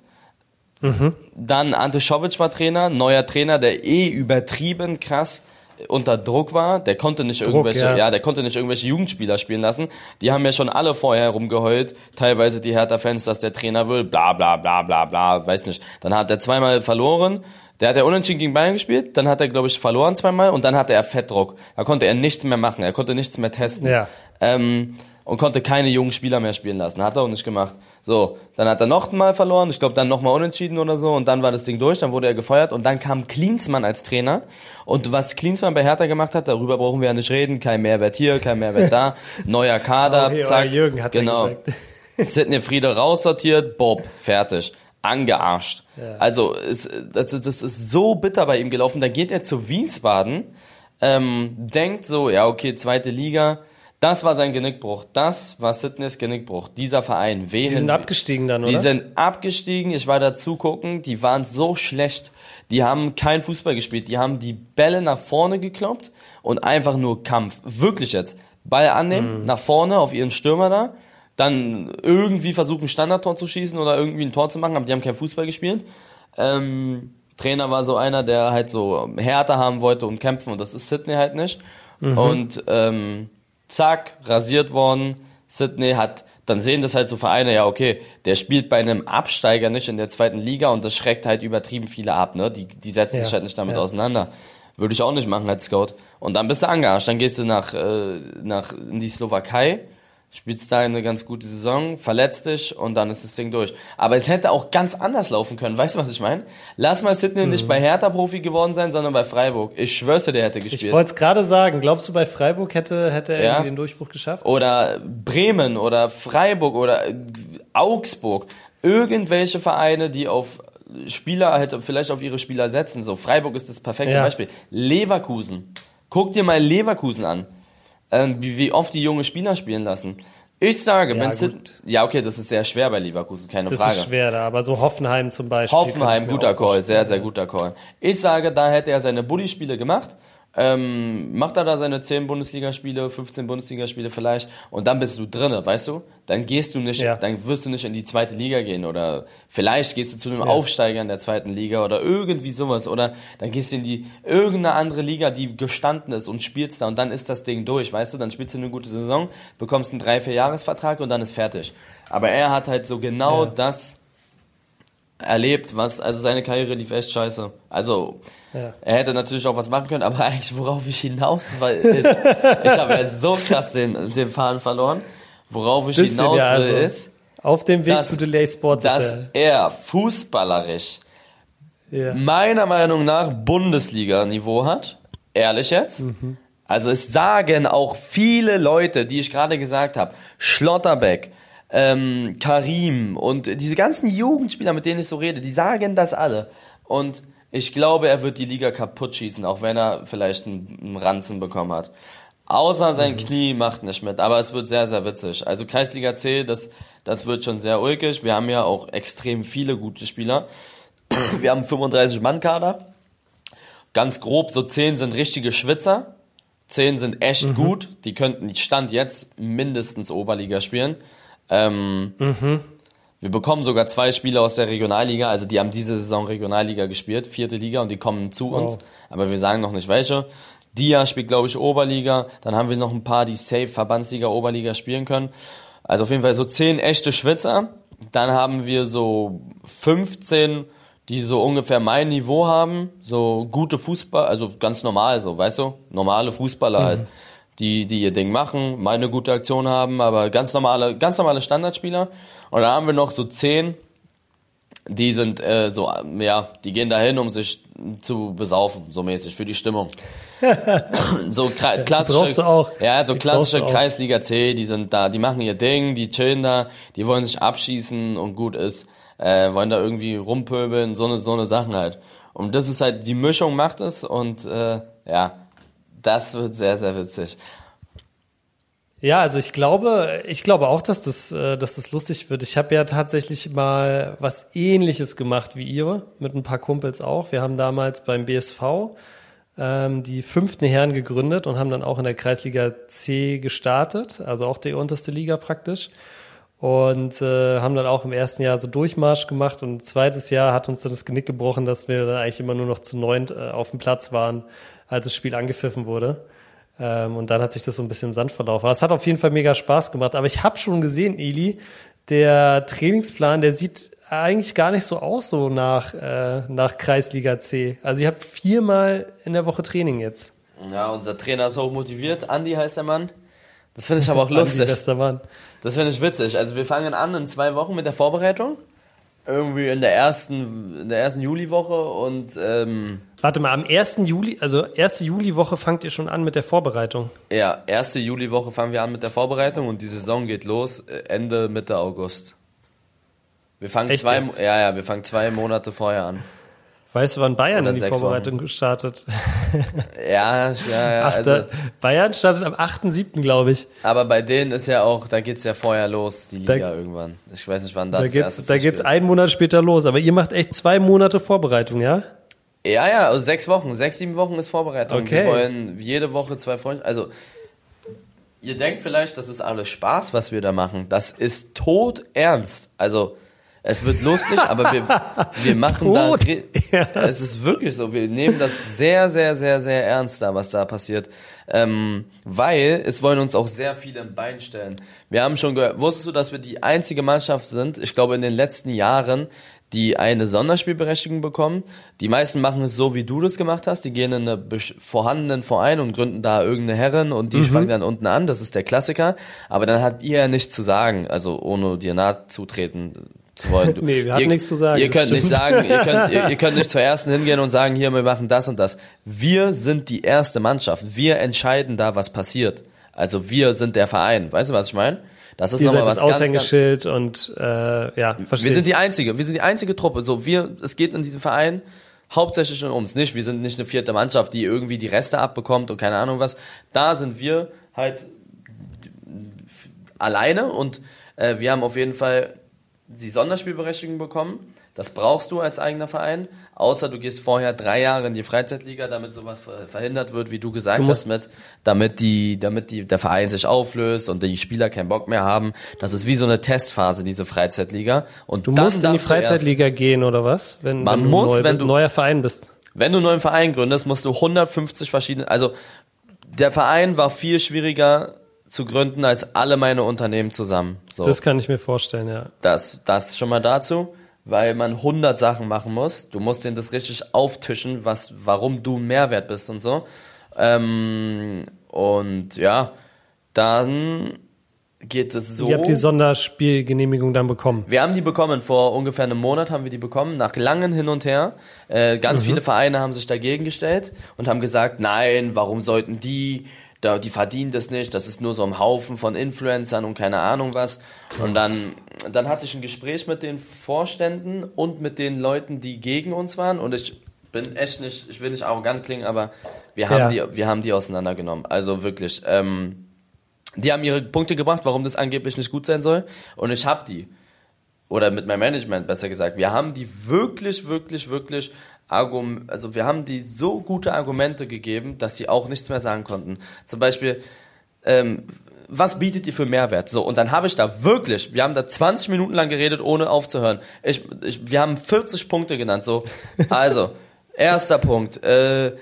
Mhm. Dann Ante Schovic war Trainer, neuer Trainer, der eh übertrieben krass unter Druck war, der konnte nicht Druck, irgendwelche, ja. ja. der konnte nicht irgendwelche Jugendspieler spielen lassen. Die haben ja schon alle vorher rumgeheult, teilweise die Hertha-Fans, dass der Trainer will, bla bla bla bla bla, weiß nicht. Dann hat er zweimal verloren, der hat ja unentschieden gegen Bayern gespielt, dann hat er, glaube ich, verloren zweimal und dann hatte er Fettdruck. Da konnte er nichts mehr machen, er konnte nichts mehr testen. Ja. Ähm, und konnte keine jungen Spieler mehr spielen lassen. Hat er auch nicht gemacht. So, dann hat er noch mal verloren, ich glaube dann noch mal unentschieden oder so und dann war das Ding durch, dann wurde er gefeuert und dann kam Klinsmann als Trainer und was Klinsmann bei Hertha gemacht hat, darüber brauchen wir ja nicht reden, kein Mehrwert hier, kein Mehrwert da, (laughs) neuer Kader, Oh, hey, zack, euer Jürgen hat genau. (laughs) Sidney Friede raussortiert, Bob, fertig. Angearscht. Ja. Also, es, das, das ist so bitter bei ihm gelaufen. Dann geht er zu Wiesbaden, ähm, denkt so, ja, okay, zweite Liga. Das war sein Genickbruch. Das war Sidneys Genickbruch. Dieser Verein. Wen Die sind abgestiegen dann, oder? die sind abgestiegen, ich war da zugucken, die waren so schlecht. Die haben kein Fußball gespielt, die haben die Bälle nach vorne gekloppt und einfach nur Kampf. Wirklich jetzt. Ball annehmen, nach vorne auf ihren Stürmer da, dann irgendwie versuchen, Standardtor zu schießen oder irgendwie ein Tor zu machen, aber die haben kein Fußball gespielt. Ähm, Trainer war so einer, der halt so Härte haben wollte und kämpfen und das ist Sydney halt nicht. Und ähm, zack, rasiert worden. Sydney hat, dann sehen das halt so Vereine, ja okay, der spielt bei einem Absteiger nicht in der zweiten Liga und das schreckt halt übertrieben viele ab, ne? Die, die setzen Ja, sich halt nicht damit ja. auseinander. Würde ich auch nicht machen als Scout. Und dann bist du angearscht, dann gehst du nach, äh, nach in die Slowakei, spielst da eine ganz gute Saison, verletzt dich und dann ist das Ding durch. Aber es hätte auch ganz anders laufen können, weißt du, was ich meine? Lass mal Sydney Mhm. nicht bei Hertha Profi geworden sein, sondern bei Freiburg. Ich schwör's dir, der hätte Ich gespielt. wollte es gerade sagen. Glaubst du, bei Freiburg hätte, hätte er Ja. irgendwie den Durchbruch geschafft? oder Bremen oder Freiburg oder Augsburg. Irgendwelche Vereine, die auf Spieler, halt vielleicht auf ihre Spieler setzen. So, Freiburg ist das perfekte Ja. Beispiel. Leverkusen. Guck dir mal Leverkusen an. Ähm, wie, wie oft die junge Spieler spielen lassen. Ich sage, Ja, gut. ja, okay, das ist sehr schwer bei Leverkusen, keine Das Frage. ist schwer da, aber so Hoffenheim zum Beispiel. Hoffenheim, guter Call, sehr, sehr guter Call. Ich sage, da hätte er seine Bulli-Spiele gemacht. Ähm, macht er da seine 10 Bundesligaspiele, 15 Bundesligaspiele vielleicht und dann bist du drinne, weißt du? Dann gehst du nicht, Ja. dann wirst du nicht in die zweite Liga gehen oder vielleicht gehst du zu einem Aufsteiger in der zweiten Liga oder irgendwie sowas oder dann gehst du in die irgendeine andere Liga, die gestanden ist und spielst da und dann ist das Ding durch, weißt du? Dann spielst du eine gute Saison, bekommst einen 3 4 Jahresvertrag und dann ist fertig. Aber er hat halt so genau Ja. das erlebt, was, also seine Karriere lief echt scheiße. Also, Ja. er hätte natürlich auch was machen können, aber (laughs) eigentlich worauf ich hinaus will, ist, ich habe ja so krass den, den Faden verloren. Worauf ich Bisschen, hinaus ja, will, also, ist, Auf dem Weg dass- zu Delay Sports dass ist er fußballerisch er. Ja. meiner Meinung nach Bundesliga-Niveau hat. Ehrlich jetzt. Also es sagen auch viele Leute, die ich gerade gesagt habe, Schlotterbeck, ähm, Karim und diese ganzen Jugendspieler, mit denen ich so rede, die sagen das alle. Und ich glaube, er wird die Liga kaputt schießen, auch wenn er vielleicht einen, Ranzen bekommen hat. Außer sein Knie macht nicht mit, aber es wird sehr, sehr witzig. Also Kreisliga C, das, das wird schon sehr ulkig. Wir haben ja auch extrem viele gute Spieler. Wir haben 35 Mann-Kader. Ganz grob, so 10 sind richtige Schwitzer. 10 sind echt gut. Die könnten Stand jetzt mindestens Oberliga spielen. Ähm, Wir bekommen sogar zwei Spieler aus der Regionalliga. Also die haben diese Saison Regionalliga gespielt, vierte Liga, und die kommen zu uns. Aber wir sagen noch nicht welche. Dia spielt, glaube ich, Oberliga. Dann haben wir noch ein paar, die safe Verbandsliga, Oberliga spielen können. Also auf jeden Fall so 10 echte Schwitzer. Dann haben wir so 15, die so ungefähr mein Niveau haben. So gute Fußball, also ganz normal so, weißt du? Normale Fußballer halt. Die, die ihr Ding machen, mal eine gute Aktion haben, aber ganz normale, ganz normale Standardspieler. Und dann haben wir noch so 10, die sind äh, so, ja, die gehen dahin, um sich zu besaufen, so mäßig, für die Stimmung. (laughs) so klassische, brauchst du auch. Ja, so Die klassische. Kreisliga C, die sind da, die machen ihr Ding, die chillen da, die wollen sich abschießen und gut ist, äh, wollen da irgendwie rumpöbeln, so eine, so eine Sachen halt. Und das ist halt, die Mischung macht es und äh, ja, das wird sehr, sehr witzig. Ja, also ich glaube, ich glaube auch, dass das, äh, dass das lustig wird. Ich habe ja tatsächlich mal was Ähnliches gemacht wie ihr, mit ein paar Kumpels auch. Wir haben damals beim BSV ähm, die fünften Herren gegründet und haben dann auch in der Kreisliga C gestartet, also auch die unterste Liga praktisch. Und äh, haben dann auch im ersten Jahr so Durchmarsch gemacht und zweites Jahr hat uns dann das Genick gebrochen, dass wir dann eigentlich immer nur noch zu neunt äh, auf dem Platz waren, als das Spiel angepfiffen wurde. Ähm, und dann hat sich das so ein bisschen im Sand verlaufen. Aber es hat auf jeden Fall mega Spaß gemacht. Aber ich habe schon gesehen, Eli, der Trainingsplan, der sieht eigentlich gar nicht so aus, so nach, äh, nach Kreisliga C. Also ich habe viermal in der Woche Training jetzt. Ja, unser Trainer ist auch motiviert. Andi heißt der Mann. Das finde ich aber auch (laughs) lustig. Bester Mann. Das finde ich witzig. Also wir fangen an in zwei Wochen mit der Vorbereitung. Irgendwie in der ersten, in der ersten Juliwoche und ähm, Warte mal, am 1. Juli, also erste Juliwoche fangt ihr schon an mit der Vorbereitung. ja, erste Juliwoche fangen wir an mit der Vorbereitung und die Saison geht los äh, Ende Mitte August. Wir fangen Echt zwei, jetzt? ja, ja, wir fangen zwei Monate vorher an. Weißt du, wann Bayern in die Vorbereitung gestartet? (laughs) Ja, ja, ja, also, Bayern startet am 8.7., glaube ich. aber bei denen ist ja auch, da geht's ja vorher los, die Da- Liga irgendwann. Ich weiß nicht, wann das Da geht's, erste da geht's Pflichtspiel einen Monat später los. Aber ihr macht echt zwei Monate Vorbereitung, ja? ist. Ja, ja, also sechs Wochen, sechs, sieben Wochen ist Vorbereitung. Okay. Wir wollen jede Woche zwei Freunde, also ihr denkt vielleicht, das ist alles Spaß, was wir da machen. Das ist tot ernst. Also es wird lustig, aber wir, wir (laughs) machen da, es ist wirklich so, wir nehmen das sehr, sehr, sehr, sehr ernst da, was da passiert. Ähm, weil es wollen uns auch sehr viele im Bein stellen. Wir haben schon gehört, wusstest du, dass wir die einzige Mannschaft sind, ich glaube in den letzten Jahren, die eine Sonderspielberechtigung bekommen. Die meisten machen es so, wie du das gemacht hast. Die gehen in einen vorhandenen Verein und gründen da irgendeine Herren und die Mhm. fangen dann unten an. Das ist der Klassiker. Aber dann habt ihr ja nichts zu sagen, also ohne dir nahe zutreten zu wollen. (laughs) Du- Nee, wir ihr, nichts zu sagen, Ihr könnt nicht stimmt. sagen, ihr könnt, ihr, ihr könnt nicht (laughs) zur ersten hingehen und sagen, hier, wir machen das und das. Wir sind die erste Mannschaft. Wir entscheiden da, was passiert. Also wir sind der Verein. Weißt du, was ich meine? Das ist nochmal was das ganz, ganz, Aushängeschild und äh, ja, verstehe. wir sind die einzige, wir sind die einzige Truppe. So, wir, es geht in diesem Verein hauptsächlich schon ums nicht. Wir sind nicht eine vierte Mannschaft, die irgendwie die Reste abbekommt und keine Ahnung was. Da sind wir halt alleine und äh, wir haben auf jeden Fall die Sonderspielberechtigung bekommen. Das brauchst du als eigener Verein, außer du gehst vorher drei Jahre in die Freizeitliga, damit sowas ver- verhindert wird, wie du gesagt Du hast, mit, damit die, damit die, der Verein sich auflöst und die Spieler keinen Bock mehr haben. Das ist wie so eine Testphase, diese Freizeitliga. Und Du musst in die Freizeitliga gehen, oder was? Wenn, Man wenn du muss, neu, wenn du- neuer Verein bist. Wenn du einen neuen Verein gründest, musst du 150 verschiedene, also der Verein war viel schwieriger zu gründen als alle meine Unternehmen zusammen. So. Das kann ich mir vorstellen, ja. Das, das schon mal dazu, weil man 100 Sachen machen muss. Du musst denen das richtig auftischen, was, warum du ein Mehrwert bist und so. Ähm, und ja, dann geht es so. Ihr habt die Sonderspielgenehmigung dann bekommen. Wir haben die bekommen, vor ungefähr einem Monat haben wir die bekommen, nach langem Hin und Her. Äh, ganz viele Vereine haben sich dagegen gestellt und haben gesagt, nein, warum sollten die, da, die verdienen das nicht, das ist nur so ein Haufen von Influencern und keine Ahnung was. Und dann, dann hatte ich ein Gespräch mit den Vorständen und mit den Leuten, die gegen uns waren und ich bin echt nicht, ich will nicht arrogant klingen, aber wir haben Ja. die, wir haben die auseinandergenommen. Also wirklich, ähm, die haben ihre Punkte gebracht, warum das angeblich nicht gut sein soll. Und ich habe die. Oder mit meinem Management besser gesagt. Wir haben die wirklich, wirklich, wirklich Argum also wir haben die so gute Argumente gegeben, dass sie auch nichts mehr sagen konnten. Zum Beispiel, ähm, was bietet ihr für Mehrwert? So, und dann habe ich da wirklich, wir haben da 20 Minuten lang geredet, ohne aufzuhören. Ich, ich, wir haben 40 Punkte genannt. So, also, (laughs) erster Punkt. Äh,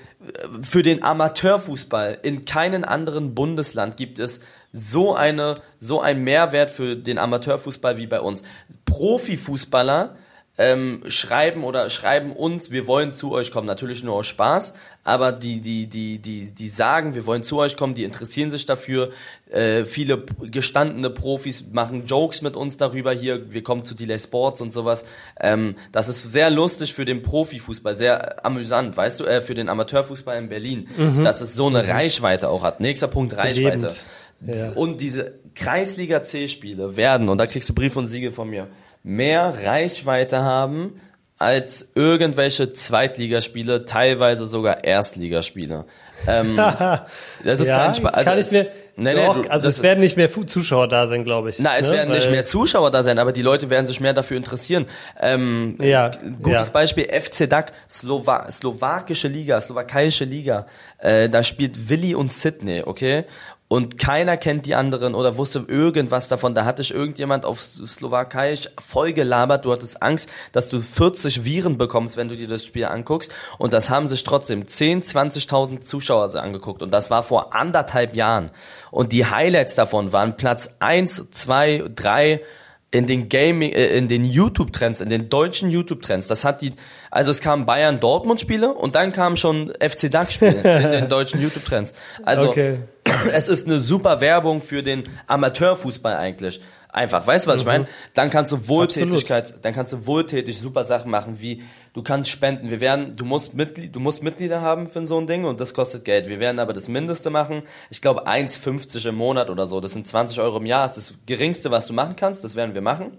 für den Amateurfußball in keinem anderen Bundesland gibt es so eine, so ein Mehrwert für den Amateurfußball wie bei uns. Profifußballer ähm, schreiben oder schreiben uns, wir wollen zu euch kommen, natürlich nur aus Spaß, aber die, die, die, die, die sagen, wir wollen zu euch kommen, die interessieren sich dafür. Äh, viele gestandene Profis machen Jokes mit uns darüber hier, wir kommen zu Delay Sports und sowas. Ähm, das ist sehr lustig für den Profifußball, sehr amüsant, weißt du, äh, für den Amateurfußball in Berlin, dass es so eine Reichweite auch hat. Nächster Punkt, Reichweite. Ja. Und diese Kreisliga C-Spiele werden, und da kriegst du Brief und Siegel von mir, mehr Reichweite haben als irgendwelche Zweitligaspiele, teilweise sogar Erstligaspiele. Ähm, (laughs) das ist ja, kein Spaß. kann ich mir, nee, nee, du, also es werden nicht mehr Zuschauer da sein, glaube ich. na, es ne? werden nicht Weil- mehr Zuschauer da sein, aber die Leute werden sich mehr dafür interessieren. Ähm, Ja, Gutes ja. Beispiel, FC DAC, Slowa slowakische Liga, slowakische Liga. Äh, da spielt Willi und Sydney, okay? Und keiner kennt die anderen oder wusste irgendwas davon. Da hatte ich irgendjemand auf Slowakeisch voll gelabert. Du hattest Angst, dass du 40 Viren bekommst, wenn du dir das Spiel anguckst. Und das haben sich trotzdem 10, 20.000 Zuschauer angeguckt. Und das war vor anderthalb Jahren. Und die Highlights davon waren Platz 1, 2, 3 in den Gaming, äh, in den YouTube-Trends, in den deutschen YouTube-Trends. Das hat die, also es kamen Bayern-Dortmund-Spiele und dann kamen schon FC DAC-Spiele (laughs) in den deutschen YouTube-Trends. Also Okay. (coughs) es ist eine super Werbung für den Amateurfußball eigentlich. Einfach, weißt du, was ich meine? Dann kannst du Wohltätigkeit, dann kannst du wohltätig super Sachen machen, wie du kannst spenden. Wir werden, du musst Mitglied, du musst Mitglieder haben für so ein Ding und das kostet Geld. Wir werden aber das Mindeste machen. Ich glaube 1,50 im Monat oder so. Das sind 20 Euro im Jahr. Das ist das Geringste, was du machen kannst. Das werden wir machen.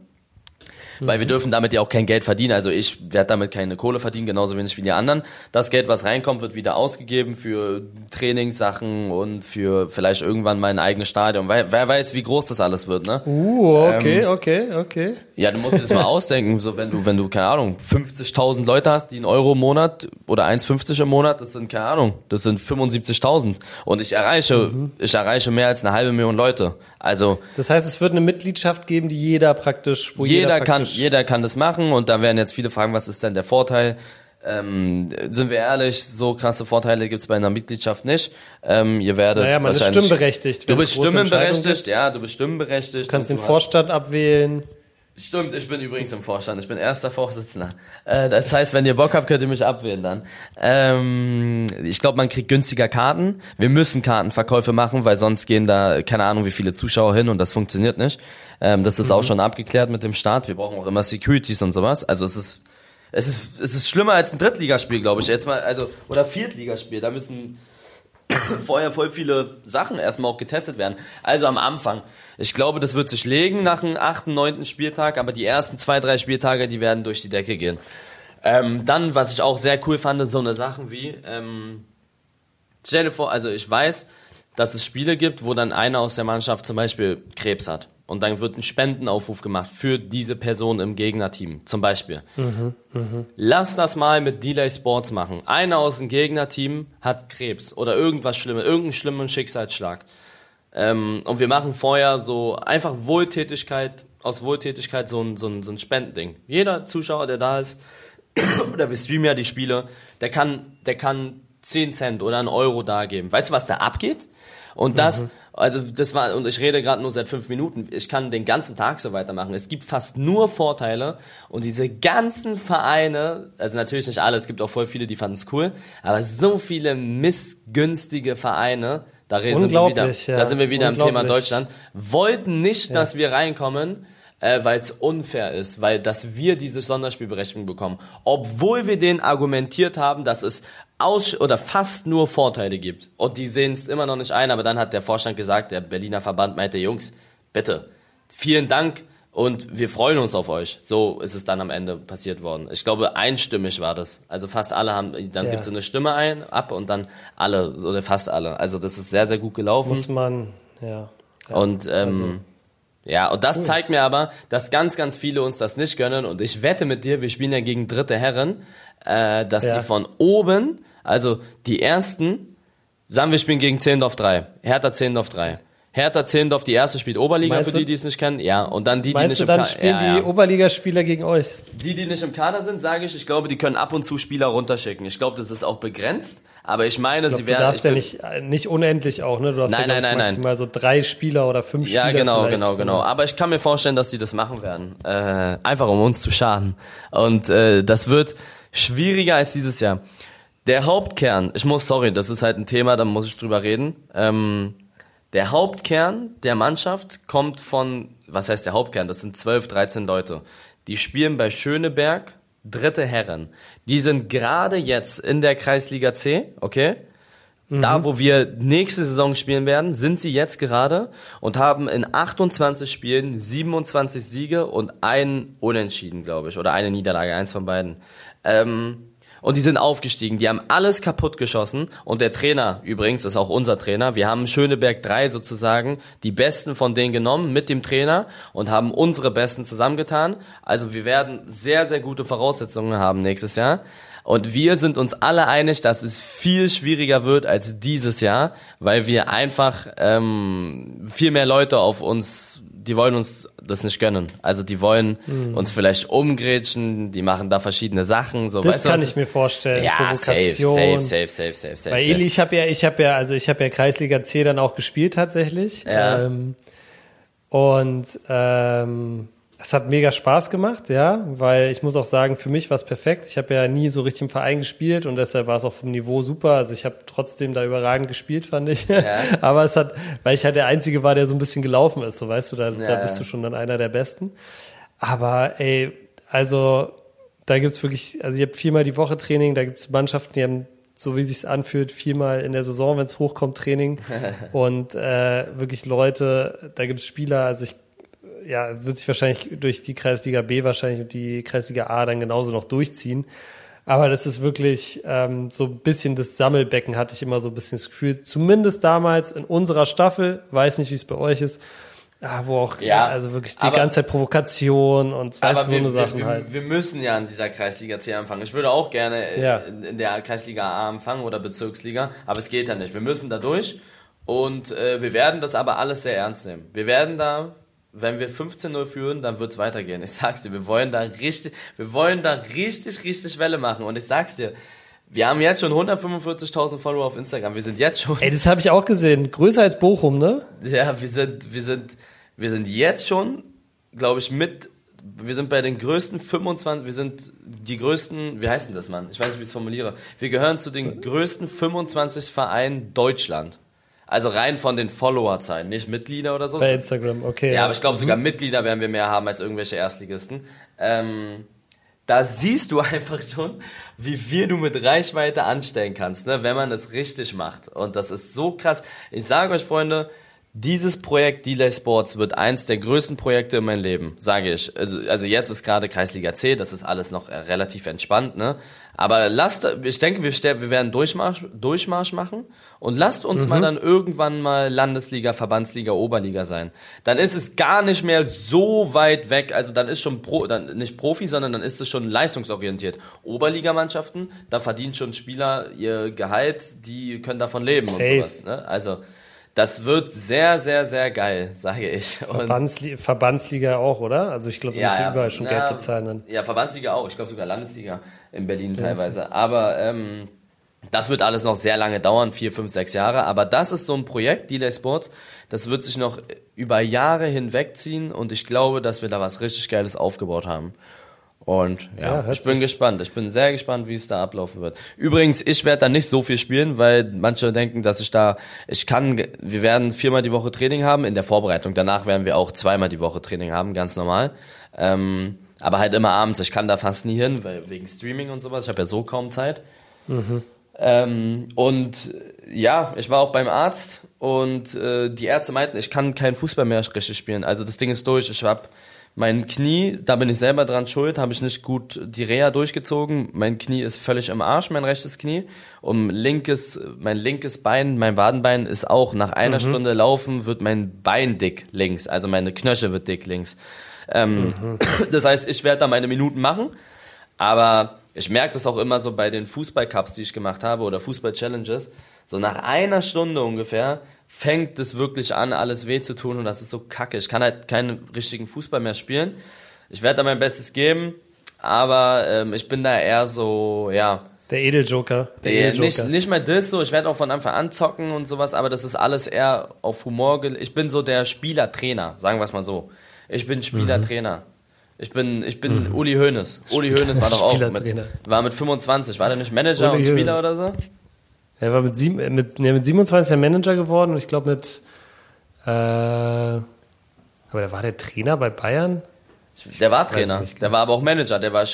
Weil wir dürfen damit ja auch kein Geld verdienen. Also ich werde damit keine Kohle verdienen, genauso wenig wie die anderen. Das Geld, was reinkommt, wird wieder ausgegeben für Trainingssachen und für vielleicht irgendwann mein eigenes Stadion. Wer, wer weiß, wie groß das alles wird, ne? Uh, okay, okay, okay. Ja, du musst dir das mal (laughs) ausdenken. So, wenn du, wenn du, keine Ahnung, 50.000 Leute hast, die einen Euro im Monat oder 1,50 im Monat, das sind, keine Ahnung, das sind 75.000. Und ich erreiche, ich erreiche mehr als eine halbe Million Leute. Also, Das heißt, es wird eine Mitgliedschaft geben, die jeder praktisch, wo jeder, jeder, kann, praktisch jeder kann das machen und da werden jetzt viele fragen, was ist denn der Vorteil? Ähm, sind wir ehrlich, so krasse Vorteile gibt's bei einer Mitgliedschaft nicht. Ähm, ihr werdet Naja, man ist stimmberechtigt. Du bist stimmenberechtigt, ja, du bist stimmenberechtigt. Du kannst den hast- Vorstand abwählen. Stimmt, ich bin übrigens im Vorstand. Ich bin erster Vorsitzender. Äh, das heißt, wenn ihr Bock habt, könnt ihr mich abwählen dann. Ähm, ich glaube, man kriegt günstiger Karten. Wir müssen Kartenverkäufe machen, weil sonst gehen da keine Ahnung wie viele Zuschauer hin und das funktioniert nicht. Ähm, das ist Mhm. auch schon abgeklärt mit dem Staat. Wir brauchen auch immer Securities und sowas. Also es ist es ist es ist schlimmer als ein Drittligaspiel, glaube ich. Jetzt mal also oder Viertligaspiel. Da müssen (coughs) vorher voll viele Sachen erstmal auch getestet werden. Also am Anfang. Ich glaube, das wird sich legen nach dem achten, neunten Spieltag, aber die ersten zwei, drei Spieltage, die werden durch die Decke gehen. Ähm, dann, was ich auch sehr cool fand, so eine Sachen wie, ähm, stell dir vor, also ich weiß, dass es Spiele gibt, wo dann einer aus der Mannschaft zum Beispiel Krebs hat. Und dann wird ein Spendenaufruf gemacht für diese Person im Gegnerteam, zum Beispiel. Lass das mal mit Delay Sports machen. Einer aus dem Gegnerteam hat Krebs oder irgendwas Schlimmes, irgendeinen schlimmen Schicksalsschlag. Ähm, und wir machen vorher so einfach Wohltätigkeit, aus Wohltätigkeit so ein, so ein, so ein Spendending. Jeder Zuschauer, der da ist, (clears throat) oder wir streamen ja die Spiele, der kann, der kann 10 Cent oder einen Euro da geben. Weißt du, was da abgeht? Und das, also das war, und ich rede gerade nur seit fünf Minuten, ich kann den ganzen Tag so weitermachen. Es gibt fast nur Vorteile und diese ganzen Vereine, also natürlich nicht alle, es gibt auch voll viele, die fanden es cool, aber so viele missgünstige Vereine, da reden sind wir wieder, ja. da sind wir wieder im Thema. Deutschland, wollten nicht, dass wir reinkommen, äh, weil es unfair ist, weil dass wir diese Sonderspielberechtigung bekommen, obwohl wir denen argumentiert haben, dass es aus oder fast nur Vorteile gibt und die sehen es immer noch nicht ein, aber dann hat der Vorstand gesagt, der Berliner Verband meinte, Jungs, bitte, vielen Dank und wir freuen uns auf euch. So ist es dann am Ende passiert worden. Ich glaube, einstimmig war das. Also fast alle haben, dann Ja. gibt es so eine Stimme ein, ab und dann alle oder fast alle. Also das ist sehr, sehr gut gelaufen. Muss man, ja. ja. Und ähm, ja, und das zeigt mir aber, dass ganz, ganz viele uns das nicht gönnen. Und ich wette mit dir, wir spielen ja gegen dritte Herren, äh, dass Ja. die von oben, also die ersten, sagen wir spielen gegen Zehlendorf 3, Hertha Zehlendorf 3. Hertha Zehlendorf, die erste spielt Oberliga, Meinst für die, du- die es nicht kennen. Ja, und dann die, die Meinst nicht du, im dann Ka- spielen ja, die ja. Oberligaspieler gegen euch? Die, die nicht im Kader sind, sage ich, ich glaube, die können ab und zu Spieler runterschicken. Ich glaube, das ist auch begrenzt, aber ich meine, Ich sie glaub, du werden. darfst ich ja nicht, äh, nicht unendlich auch, ne? Du hast Nein, ja, nein, nein, nein. maximal so drei Spieler oder fünf Ja, Spieler. genau, vielleicht. genau, genau. Aber ich kann mir vorstellen, dass sie das machen werden. Äh, einfach um uns zu schaden. Und äh, das wird schwieriger als dieses Jahr. Der Hauptkern, ich muss, sorry, das ist halt ein Thema, da muss ich drüber reden. Ähm, der Hauptkern der Mannschaft kommt von, was heißt der Hauptkern? Das sind 12, 13 Leute. Die spielen bei Schöneberg, dritte Herren. Die sind gerade jetzt in der Kreisliga C, okay? Da, wo wir nächste Saison spielen werden, sind sie jetzt gerade und haben in 28 Spielen 27 Siege und ein Unentschieden, glaube ich, oder eine Niederlage, eins von beiden. Ähm, und die sind aufgestiegen, die haben alles kaputt geschossen und der Trainer übrigens ist auch unser Trainer. Wir haben Schöneberg 3 sozusagen die Besten von denen genommen mit dem Trainer und haben unsere Besten zusammengetan. Also wir werden sehr, sehr gute Voraussetzungen haben nächstes Jahr. Und wir sind uns alle einig, dass es viel schwieriger wird als dieses Jahr, weil wir einfach ähm, viel mehr Leute auf uns, die wollen uns das nicht gönnen. Also die wollen uns vielleicht umgrätschen, die machen da verschiedene Sachen. So, Das weißt du, kann was ich mir vorstellen. Ja, Provokation. safe, safe, safe, safe, safe. Weil safe. Eli, ich habe ja, ich habe ja, also ich habe ja Kreisliga C dann auch gespielt tatsächlich. Ja. Ähm, und ähm, Es hat mega Spaß gemacht, ja, weil ich muss auch sagen, für mich war es perfekt. Ich habe ja nie so richtig im Verein gespielt und deshalb war es auch vom Niveau super. Also ich habe trotzdem da überragend gespielt, fand ich. Ja. (laughs) Aber es hat, weil ich halt der Einzige war, der so ein bisschen gelaufen ist, so weißt du, da, ja, da bist du schon dann einer der Besten. Aber ey, also da gibt's wirklich, also ihr habt viermal die Woche Training, da gibt's Mannschaften, die haben so wie sich's anfühlt, viermal in der Saison, wenn es hochkommt, Training. (laughs) und äh, wirklich Leute, da gibt's Spieler, also ich ja, wird sich wahrscheinlich durch die Kreisliga B wahrscheinlich und die Kreisliga A dann genauso noch durchziehen. Aber das ist wirklich ähm, so ein bisschen das Sammelbecken, hatte ich immer so ein bisschen das Gefühl. Zumindest damals in unserer Staffel, weiß nicht, wie es bei euch ist, ah, wo auch ja, also wirklich die aber, ganze Zeit Provokation und weißt so eine Sachen wir, halt. Wir müssen ja an dieser Kreisliga C anfangen. Ich würde auch gerne ja. in, in, der Kreisliga A anfangen oder Bezirksliga, aber es geht ja nicht. Wir müssen da durch und äh, wir werden das aber alles sehr ernst nehmen. Wir werden da wenn wir 15-0 führen, dann wird's weitergehen. Ich sag's dir, wir wollen da richtig, wir wollen da richtig, richtig Welle machen. Und ich sag's dir, wir haben jetzt schon 145.000 Follower auf Instagram. Wir sind jetzt schon. Ey, das habe ich auch gesehen. Größer als Bochum, ne? Ja, wir sind, wir sind, wir sind jetzt schon, glaube ich, mit. Wir sind bei den größten 25, wir sind die größten, wie heißt denn das, Mann? Ich weiß nicht, wie ich es formuliere. Wir gehören zu den größten 25 Vereinen Deutschland. Also rein von den Followerzahlen, nicht Mitglieder oder so. Bei Instagram, okay. Ja, aber ich glaube, sogar mhm. Mitglieder werden wir mehr haben als irgendwelche Erstligisten. Ähm, da siehst du (laughs) einfach schon, wie viel du mit Reichweite anstellen kannst, ne, wenn man es richtig macht. Und das ist so krass. Ich sage euch, Freunde, dieses Projekt Delay Sports wird eins der größten Projekte in meinem Leben, sage ich. Also, also jetzt ist gerade Kreisliga C, das ist alles noch relativ entspannt, ne? Aber lasst, ich denke, wir, wir werden Durchmarsch, Durchmarsch machen und lasst uns mhm. mal dann irgendwann mal Landesliga, Verbandsliga, Oberliga sein. Dann ist es gar nicht mehr so weit weg. Also dann ist schon Pro, dann nicht Profi, sondern dann ist es schon leistungsorientiert. Oberligamannschaften, da verdienen schon Spieler ihr Gehalt, die können davon leben Safe. und sowas. Ne? Also das wird sehr, sehr, sehr geil, sage ich. Verbandsli Verbandsliga auch, oder? Also ich glaube, du ja, musst ja, überall schon na, Geld bezahlen. Ja, Verbandsliga auch. Ich glaube sogar Landesliga in Berlin teilweise. Aber ähm, das wird alles noch sehr lange dauern, vier, fünf, sechs Jahre. Aber das ist so ein Projekt, Delay Sports, das wird sich noch über Jahre hinwegziehen und ich glaube, dass wir da was richtig Geiles aufgebaut haben. Und ja, ja ich bin gespannt. Ich bin sehr gespannt, wie es da ablaufen wird. Übrigens, ich werde da nicht so viel spielen, weil manche denken, dass ich da, ich kann, wir werden viermal die Woche Training haben in der Vorbereitung. Danach werden wir auch zweimal die Woche Training haben, ganz normal. Ähm, aber halt immer abends. Ich kann da fast nie hin, weil wegen Streaming und sowas. Ich habe ja so kaum Zeit. Mhm. Ähm, und ja, ich war auch beim Arzt und äh, die Ärzte meinten, ich kann keinen Fußball mehr richtig spielen. Also das Ding ist durch. Ich habe mein Knie, da bin ich selber dran schuld, habe ich nicht gut die Reha durchgezogen. Mein Knie ist völlig im Arsch, mein rechtes Knie. Um linkes, mein linkes Bein, mein Wadenbein ist auch nach einer mhm. Stunde Laufen wird mein Bein dick links, also meine Knöchel wird dick links. Ähm, mhm. (clears throat) Das heißt, ich werde da meine Minuten machen, aber ich merke das auch immer so bei den Fußballcups, die ich gemacht habe oder Fußball-Challenges. So nach einer Stunde ungefähr fängt es wirklich an, alles weh zu tun und das ist so kacke. Ich kann halt keinen richtigen Fußball mehr spielen. Ich werde da mein Bestes geben, aber ähm, ich bin da eher so, ja. Der Edeljoker. Der Edeljoker. Nicht, nicht mal das so, ich werde auch von Anfang an zocken und sowas, aber das ist alles eher auf Humor. Ich bin so der Spielertrainer, sagen wir es mal so. Ich bin Spielertrainer. Mhm. Ich bin, ich bin mhm. Uli Hoeneß. Uli Hoeneß war doch auch mit, war mit 25, war der nicht Manager Uli und Spieler Hoeneß. oder so? Er war mit, sieben, mit, nee, mit 27 Manager geworden und ich glaube mit. Äh, aber der war der Trainer bei Bayern? Der war Trainer. Der war aber auch Manager. Der war,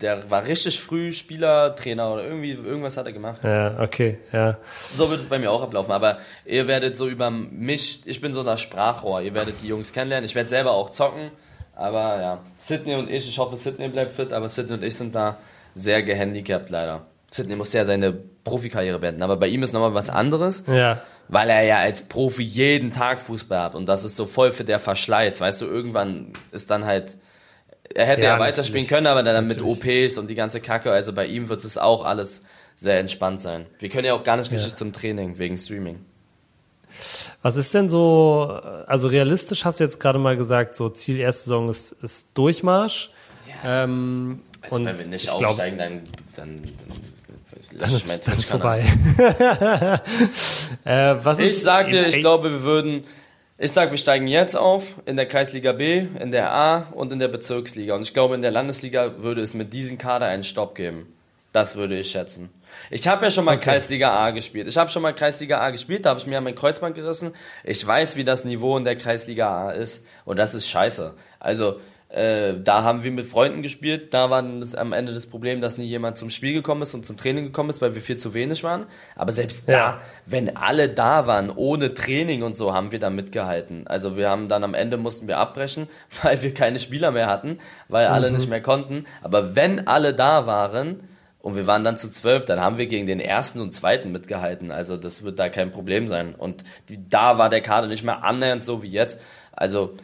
der war richtig früh Spieler, Trainer oder irgendwie irgendwas hat er gemacht. Ja, okay, ja. So wird es bei mir auch ablaufen. Aber ihr werdet so über mich, ich bin so das Sprachrohr. Ihr werdet die Jungs kennenlernen. Ich werde selber auch zocken. Aber ja, Sydney und ich, ich hoffe, Sydney bleibt fit, aber Sydney und ich sind da sehr gehandicapt leider. Sydney muss ja seine Profikarriere beenden. Aber bei ihm ist nochmal was anderes. Ja. Weil er ja als Profi jeden Tag Fußball hat. Und das ist so voll für der Verschleiß. Weißt du, irgendwann ist dann halt, er hätte ja, ja weiterspielen können, aber dann natürlich. mit OPs und die ganze Kacke. Also bei ihm wird es auch alles sehr entspannt sein. Wir können ja auch gar nicht ja. zum Training wegen Streaming. Was ist denn so, also realistisch hast du jetzt gerade mal gesagt, so Ziel erste Saison ist, ist Durchmarsch. Ja. Ähm, also und wenn wir nicht aufsteigen, glaub, dann, dann, dann dann ist, dann ist vorbei. (laughs) äh, was ich ist, sag dir, ich glaube, wir würden, Ich sag, wir steigen jetzt auf in der Kreisliga B, in der A und in der Bezirksliga. Und ich glaube, in der Landesliga würde es mit diesem Kader einen Stopp geben. Das würde ich schätzen. Ich habe ja schon mal okay. Kreisliga A gespielt. Ich habe schon mal Kreisliga A gespielt, da habe ich mir mein Kreuzband gerissen. Ich weiß, wie das Niveau in der Kreisliga A ist. Und das ist scheiße. Also, äh, da haben wir mit Freunden gespielt. Da war das am Ende das Problem, dass nie jemand zum Spiel gekommen ist und zum Training gekommen ist, weil wir viel zu wenig waren. Aber selbst ja. da, wenn alle da waren, ohne Training und so, haben wir da mitgehalten. Also wir haben dann am Ende mussten wir abbrechen, (laughs) weil wir keine Spieler mehr hatten, weil mhm. alle nicht mehr konnten. Aber wenn alle da waren, und wir waren dann zu zwölf, dann haben wir gegen den ersten und zweiten mitgehalten. Also das wird da kein Problem sein. Und die, da war der Kader nicht mehr annähernd so wie jetzt. Also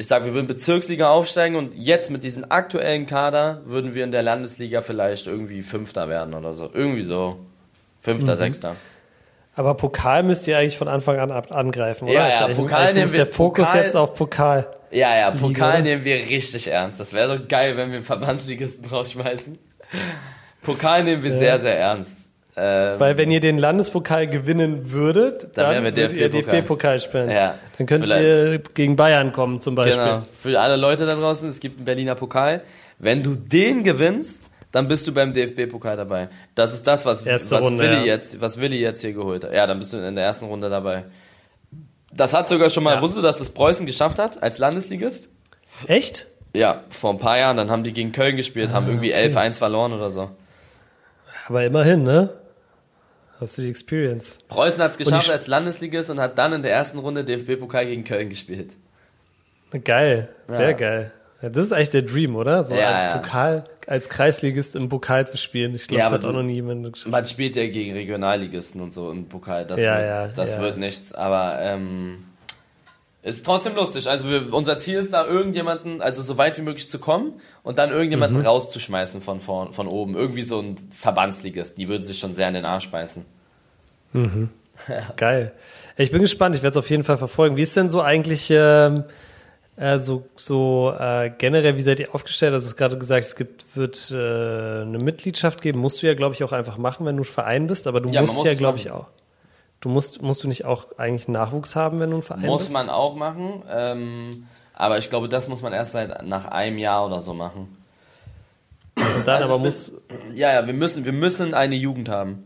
ich sage, wir würden Bezirksliga aufsteigen und jetzt mit diesem aktuellen Kader würden wir in der Landesliga vielleicht irgendwie Fünfter werden oder so. Irgendwie so. Fünfter, mhm. Sechster. Aber Pokal müsst ihr eigentlich von Anfang an angreifen, oder? Ja, ja, ich, Pokal nehmen wir. Der Fokus Pokal, jetzt auf Pokal. Ja, ja, Pokal Liga, nehmen wir richtig ernst. Das wäre so geil, wenn wir einen Verbandsligisten rausschmeißen. Pokal nehmen wir ja. sehr, sehr ernst. Ähm, Weil wenn ihr den Landespokal gewinnen würdet, dann, dann würdet ihr DFB-Pokal spielen. Ja, dann könnt ihr gegen Bayern kommen zum Beispiel. Genau. Für alle Leute da draußen, es gibt einen Berliner Pokal. Wenn du den gewinnst, dann bist du beim DFB-Pokal dabei. Das ist das, was, was, Runde, Willi ja. jetzt, was Willi jetzt hier geholt hat. Ja, dann bist du in der ersten Runde dabei. Das hat sogar schon mal, ja. wusstest du, dass das Preußen geschafft hat als Landesligist? Echt? Ja, vor ein paar Jahren. Dann haben die gegen Köln gespielt, ah, haben irgendwie okay. 11-1 verloren oder so. Aber immerhin, ne? Hast du die Experience? Preußen hat es geschafft als Landesligist und hat dann in der ersten Runde DFB-Pokal gegen Köln gespielt. Geil, sehr ja. geil. Ja, das ist eigentlich der Dream, oder? So ja, ja. Pokal als Kreisligist im Pokal zu spielen. Ich glaube, das hat auch noch nie jemand geschafft. Man spielt ja gegen Regionalligisten und so im Pokal. Das, ja, wird, ja, das wird nichts. Aber ähm, ist trotzdem lustig. Also wir, unser Ziel ist da irgendjemanden, also so weit wie möglich zu kommen und dann irgendjemanden mhm. rauszuschmeißen von, von, von oben. Irgendwie so ein Verbandsligist. Die würden sich schon sehr in den Arsch beißen. Mhm. (laughs) Geil. Ich bin gespannt. Ich werde es auf jeden Fall verfolgen. Wie ist denn so eigentlich ähm, äh, so, so äh, generell, wie seid ihr aufgestellt? Also du hast gerade gesagt, es gibt, wird äh, eine Mitgliedschaft geben. Musst du ja, glaube ich, auch einfach machen, wenn du Verein bist. Aber du ja, musst ja, glaube ich, auch. Du musst, musst du nicht auch eigentlich Nachwuchs haben, wenn du ein Verein muss bist? Muss man auch machen. Ähm, aber ich glaube, das muss man erst seit nach einem Jahr oder so machen. Und dann also aber muss. Ja, ja, wir müssen, wir müssen eine Jugend haben.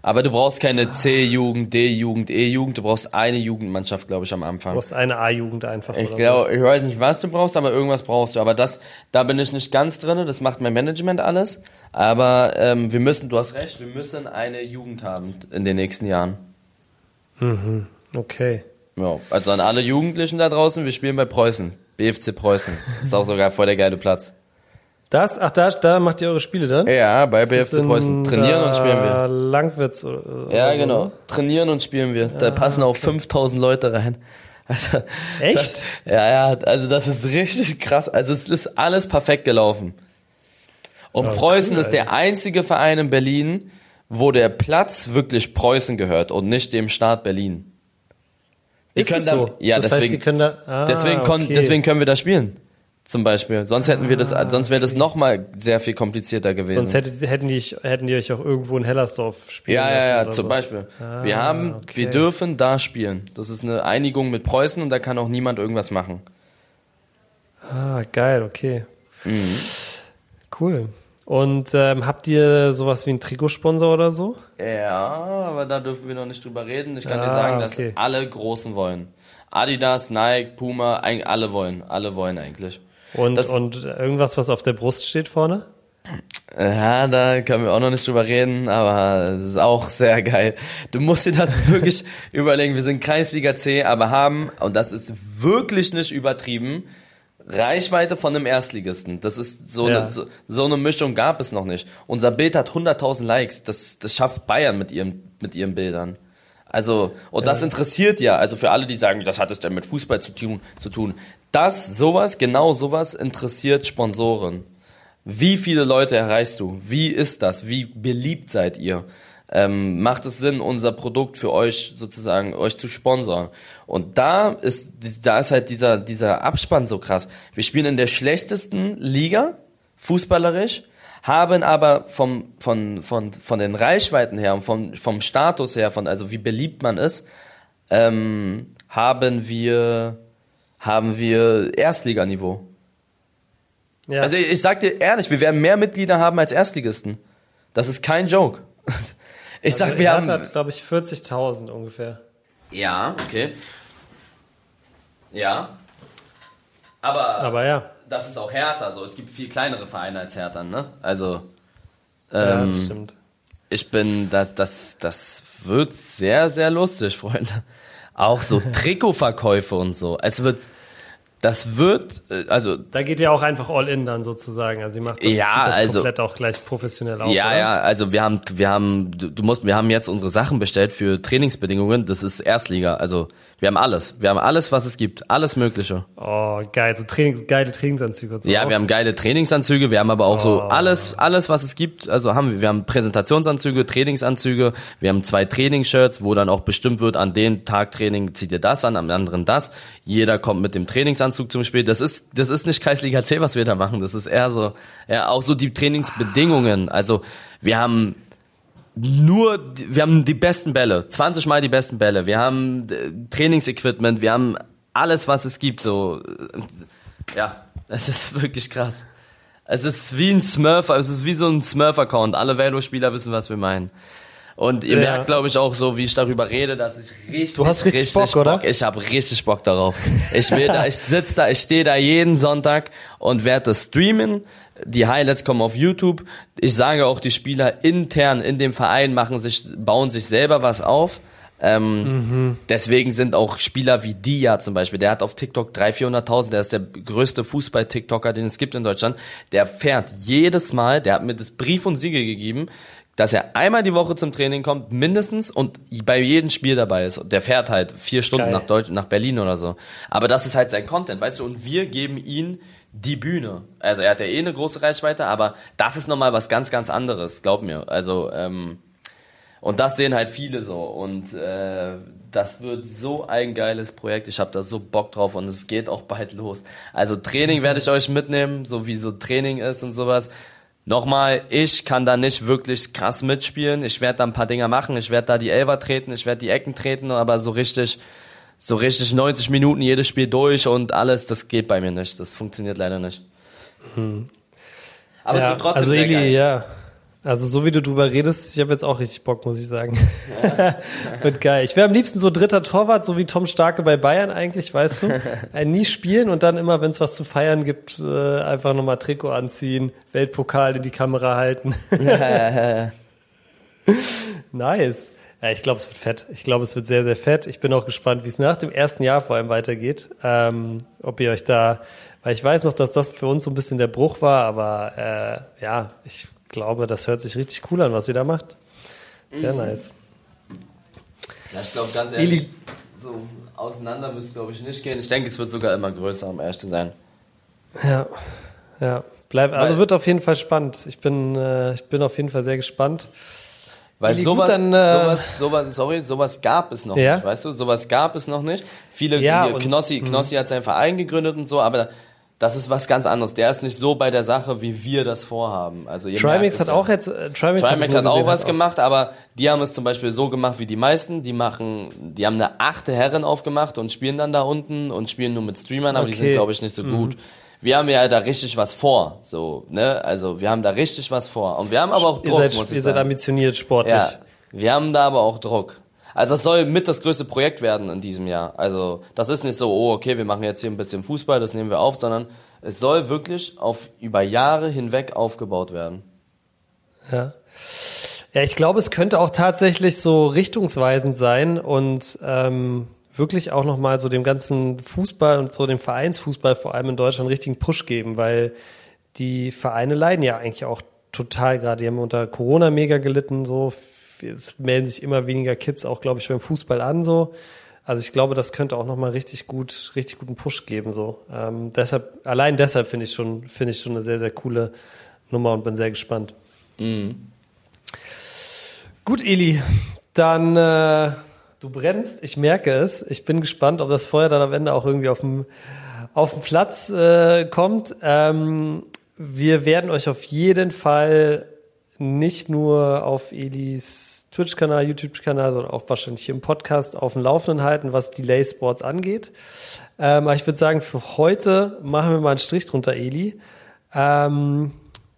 Aber du brauchst keine C-Jugend, D-Jugend, E-Jugend. Du brauchst eine Jugendmannschaft, glaube ich, am Anfang. Du brauchst eine A-Jugend einfach. Ich glaube, ich weiß nicht, was du brauchst, aber irgendwas brauchst du. Aber das, da bin ich nicht ganz drin. Das macht mein Management alles. Aber ähm, wir müssen, du hast recht, wir müssen eine Jugend haben in den nächsten Jahren. Mhm. Okay. Ja, also an alle Jugendlichen da draußen, wir spielen bei Preußen. BFC Preußen. Ist auch sogar voll der geile Platz. Das, ach, da, da macht ihr eure Spiele dann? Ja, bei BFC Preußen. Trainieren und spielen wir. Langwitz oder, Ja, so, genau. Ne? Trainieren und spielen wir. Da ah, passen auch okay. 5000 Leute rein. Also, Echt? Das, ja, ja, also das ist richtig krass. Also es ist alles perfekt gelaufen. Und ja, Preußen cool, ist der einzige Verein in Berlin, wo der Platz wirklich Preußen gehört und nicht dem Staat Berlin. Die ist können da, so? Ja, das deswegen, heißt, da, ah, deswegen, okay. deswegen können wir da spielen. Zum Beispiel. Sonst hätten wir das, ah, sonst wäre das okay. nochmal sehr viel komplizierter gewesen. Sonst hättet, hätten, die, hätten die euch auch irgendwo in Hellersdorf spielen Ja, ja, ja, zum so. Beispiel. Ah, wir haben, okay. wir dürfen da spielen. Das ist eine Einigung mit Preußen und da kann auch niemand irgendwas machen. Ah, geil, okay. Mhm. Cool. Und ähm, habt ihr sowas wie einen Trikotsponsor oder so? Ja, aber da dürfen wir noch nicht drüber reden. Ich kann ah, dir sagen, dass okay. alle Großen wollen. Adidas, Nike, Puma, alle wollen. Alle wollen eigentlich. Und, das, und irgendwas, was auf der Brust steht vorne? Ja, da können wir auch noch nicht drüber reden, aber es ist auch sehr geil. Du musst dir das (laughs) wirklich überlegen. Wir sind Kreisliga C, aber haben, und das ist wirklich nicht übertrieben, Reichweite von einem Erstligisten. Das ist so, ja. eine, so, so, eine Mischung gab es noch nicht. Unser Bild hat 100.000 Likes. Das, das schafft Bayern mit ihren, mit ihren Bildern. Also, und ja. das interessiert ja, also für alle, die sagen, das hat es denn mit Fußball zu tun, zu tun. Das, sowas, genau sowas interessiert Sponsoren. Wie viele Leute erreichst du? Wie ist das? Wie beliebt seid ihr? Ähm, macht es Sinn, unser Produkt für euch sozusagen, euch zu sponsern. Und da ist, da ist halt dieser, dieser Abspann so krass. Wir spielen in der schlechtesten Liga, fußballerisch, haben aber vom, von, von, von den Reichweiten her und vom, vom Status her, von, also wie beliebt man ist, ähm, haben wir, haben wir Erstliganiveau. Ja. Also ich, ich sag dir ehrlich, wir werden mehr Mitglieder haben als Erstligisten. Das ist kein Joke. (laughs) Ich also sag, wir haben. hat, glaube ich, 40.000 ungefähr. Ja, okay. Ja. Aber, Aber ja. das ist auch Hertha. Also es gibt viel kleinere Vereine als Hertha, ne? Also. Ähm, ja, das stimmt. Ich bin, das, das, das wird sehr, sehr lustig, (laughs) Freunde. Auch so (laughs) Trikotverkäufe und so. Es wird, das wird, äh, also. Da geht ja auch einfach all in dann sozusagen. Also sie macht das, ja, das also, komplett auch gleich professionell auf. Ja, oder? ja, also wir haben, wir haben, du, du musst, wir haben jetzt unsere Sachen bestellt für Trainingsbedingungen. Das ist Erstliga. Also wir haben alles. Wir haben alles, was es gibt. Alles Mögliche. Oh, geil. So Training, geile Trainingsanzüge und so. Ja, auch. wir haben geile Trainingsanzüge. Wir haben aber auch oh. so alles, alles, was es gibt. Also haben wir, wir haben Präsentationsanzüge, Trainingsanzüge. Wir haben zwei Trainingsshirts, wo dann auch bestimmt wird, an den Tag Training zieht ihr das an, am anderen das. Jeder kommt mit dem Trainingsanzug zum Spiel. Das ist, das ist nicht Kreisliga C, was wir da machen. Das ist eher so, ja, auch so die Trainingsbedingungen. Also wir haben nur, wir haben die besten Bälle, 20 mal die besten Bälle, wir haben äh, Trainingsequipment, wir haben alles, was es gibt, so, äh, ja, es ist wirklich krass. Es ist wie ein Smurf, es ist wie so ein Smurf-Account. Alle Velo-Spieler wissen, was wir meinen. Und ihr ja. merkt, glaube ich, auch so, wie ich darüber rede, dass ich richtig, du hast richtig, richtig Bock, Bock, oder? Ich habe richtig Bock darauf. Ich will da, ich sitze da, ich stehe da jeden Sonntag und werde das streamen. Die Highlights kommen auf YouTube. Ich sage auch, die Spieler intern in dem Verein machen sich, bauen sich selber was auf. Ähm, mhm. Deswegen sind auch Spieler wie Dia zum Beispiel, der hat auf TikTok 300.000, 400.000, der ist der größte Fußball-TikToker, den es gibt in Deutschland. Der fährt jedes Mal, der hat mir das Brief und Siegel gegeben, dass er einmal die Woche zum Training kommt, mindestens, und bei jedem Spiel dabei ist. Der fährt halt vier Stunden nach Deutsch, nach Berlin oder so. Aber das ist halt sein Content, weißt du, und wir geben ihn die Bühne. Also er hat ja eh eine große Reichweite, aber das ist nochmal was ganz, ganz anderes, glaub mir. Also, ähm, und das sehen halt viele so. Und äh, das wird so ein geiles Projekt. Ich habe da so Bock drauf und es geht auch bald los. Also Training werde ich euch mitnehmen, so wie so Training ist und sowas. Nochmal, ich kann da nicht wirklich krass mitspielen. Ich werde da ein paar Dinger machen. Ich werde da die Elfer treten, ich werde die Ecken treten, aber so richtig, so richtig 90 Minuten jedes Spiel durch und alles, das geht bei mir nicht. Das funktioniert leider nicht. Hm. Aber ja, es wird trotzdem also Eli, geil. ja. Also so wie du drüber redest, ich habe jetzt auch richtig Bock, muss ich sagen. Ja. (laughs) Wird geil. Ich wäre am liebsten so dritter Torwart, so wie Tom Starke bei Bayern eigentlich, weißt du. Ein (laughs) nie spielen und dann immer, wenn es was zu feiern gibt, äh, einfach nochmal Trikot anziehen, Weltpokal in die Kamera halten. (laughs) nice. Ja, ich glaube, es wird fett. Ich glaube, es wird sehr, sehr fett. Ich bin auch gespannt, wie es nach dem ersten Jahr vor allem weitergeht. Ähm, ob ihr euch da, weil ich weiß noch, dass das für uns so ein bisschen der Bruch war, aber äh, ja, ich glaube, das hört sich richtig cool an, was ihr da macht. Sehr mhm. nice. Ja, ich glaube, ganz ehrlich, Eli so auseinander müsste, glaube ich, nicht gehen. Ich denke, es wird sogar immer größer, um ehrlich zu sein. Ja, ja. Bleib, also wird auf jeden Fall spannend. Ich bin, äh, ich bin auf jeden Fall sehr gespannt. Weil Eli, sowas, dann, äh, sowas, sowas, sorry, sowas gab es noch ja? nicht, weißt du? Sowas gab es noch nicht. Viele, ja, Knossi, Knossi hat seinen Verein gegründet und so, aber das ist was ganz anderes. Der ist nicht so bei der Sache, wie wir das vorhaben. Also ihr Trimax hat ja. auch jetzt, äh, Trimax, Trimax hat, auch was hat gemacht, aber die haben es zum Beispiel so gemacht wie die meisten. Die machen, die haben eine achte Herren aufgemacht und spielen dann da unten und spielen nur mit Streamern, aber okay. die sind glaube ich nicht so mhm. gut. Wir haben ja da richtig was vor, so, ne? Also wir haben da richtig was vor. Und wir haben aber auch Druck, ihr seid, muss ich Ihr seid ambitioniert sportlich. Ja, wir haben da aber auch Druck. Also es soll mit das größte Projekt werden in diesem Jahr. Also das ist nicht so, oh okay, wir machen jetzt hier ein bisschen Fußball, das nehmen wir auf, sondern es soll wirklich auf über Jahre hinweg aufgebaut werden. Ja. Ja, ich glaube, es könnte auch tatsächlich so richtungsweisend sein und ähm, wirklich auch nochmal so dem ganzen Fußball und so dem Vereinsfußball vor allem in Deutschland einen richtigen Push geben, weil die Vereine leiden ja eigentlich auch total gerade. Die haben unter Corona mega gelitten, so es melden sich immer weniger Kids auch, glaube ich, beim Fußball an so. Also ich glaube, das könnte auch nochmal richtig gut, richtig guten Push geben so. Ähm, deshalb, allein deshalb finde ich schon, finde ich schon eine sehr, sehr coole Nummer und bin sehr gespannt. Mhm. Gut, Eli, dann äh, du brennst, ich merke es. Ich bin gespannt, ob das Feuer dann am Ende auch irgendwie auf dem auf dem Platz äh, kommt. Ähm, wir werden euch auf jeden Fall nicht nur auf Elis Twitch-Kanal, YouTube-Kanal, sondern auch wahrscheinlich hier im Podcast auf dem Laufenden halten, was Delay Sports angeht. Ähm, aber ich würde sagen, für heute machen wir mal einen Strich drunter, Eli. Ähm,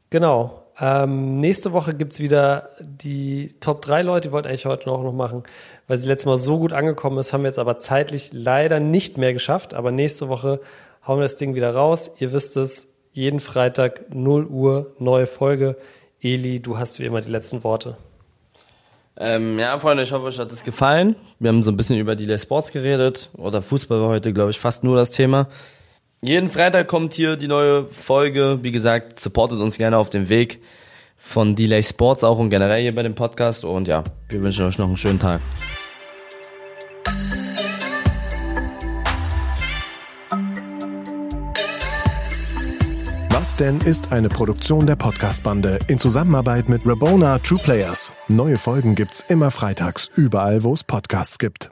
genau. Ähm, nächste Woche gibt's wieder die Top 3 Leute, die wollten eigentlich heute auch noch machen, weil sie letztes Mal so gut angekommen ist, haben wir jetzt aber zeitlich leider nicht mehr geschafft. Aber nächste Woche hauen wir das Ding wieder raus. Ihr wisst es, jeden Freitag 0 Uhr neue Folge. Eli, du hast wie immer die letzten Worte. Ähm, ja, Freunde, ich hoffe, euch hat es gefallen. Wir haben so ein bisschen über die Sports geredet. Oder Fußball war heute, glaube ich, fast nur das Thema. Jeden Freitag kommt hier die neue Folge. Wie gesagt, supportet uns gerne auf dem Weg von Delay Sports auch und generell hier bei dem Podcast. Und ja, wir wünschen euch noch einen schönen Tag. Was denn ist eine Produktion der Podcast-Bande in Zusammenarbeit mit Rabona True Players. Neue Folgen gibt's immer freitags, überall wo es Podcasts gibt.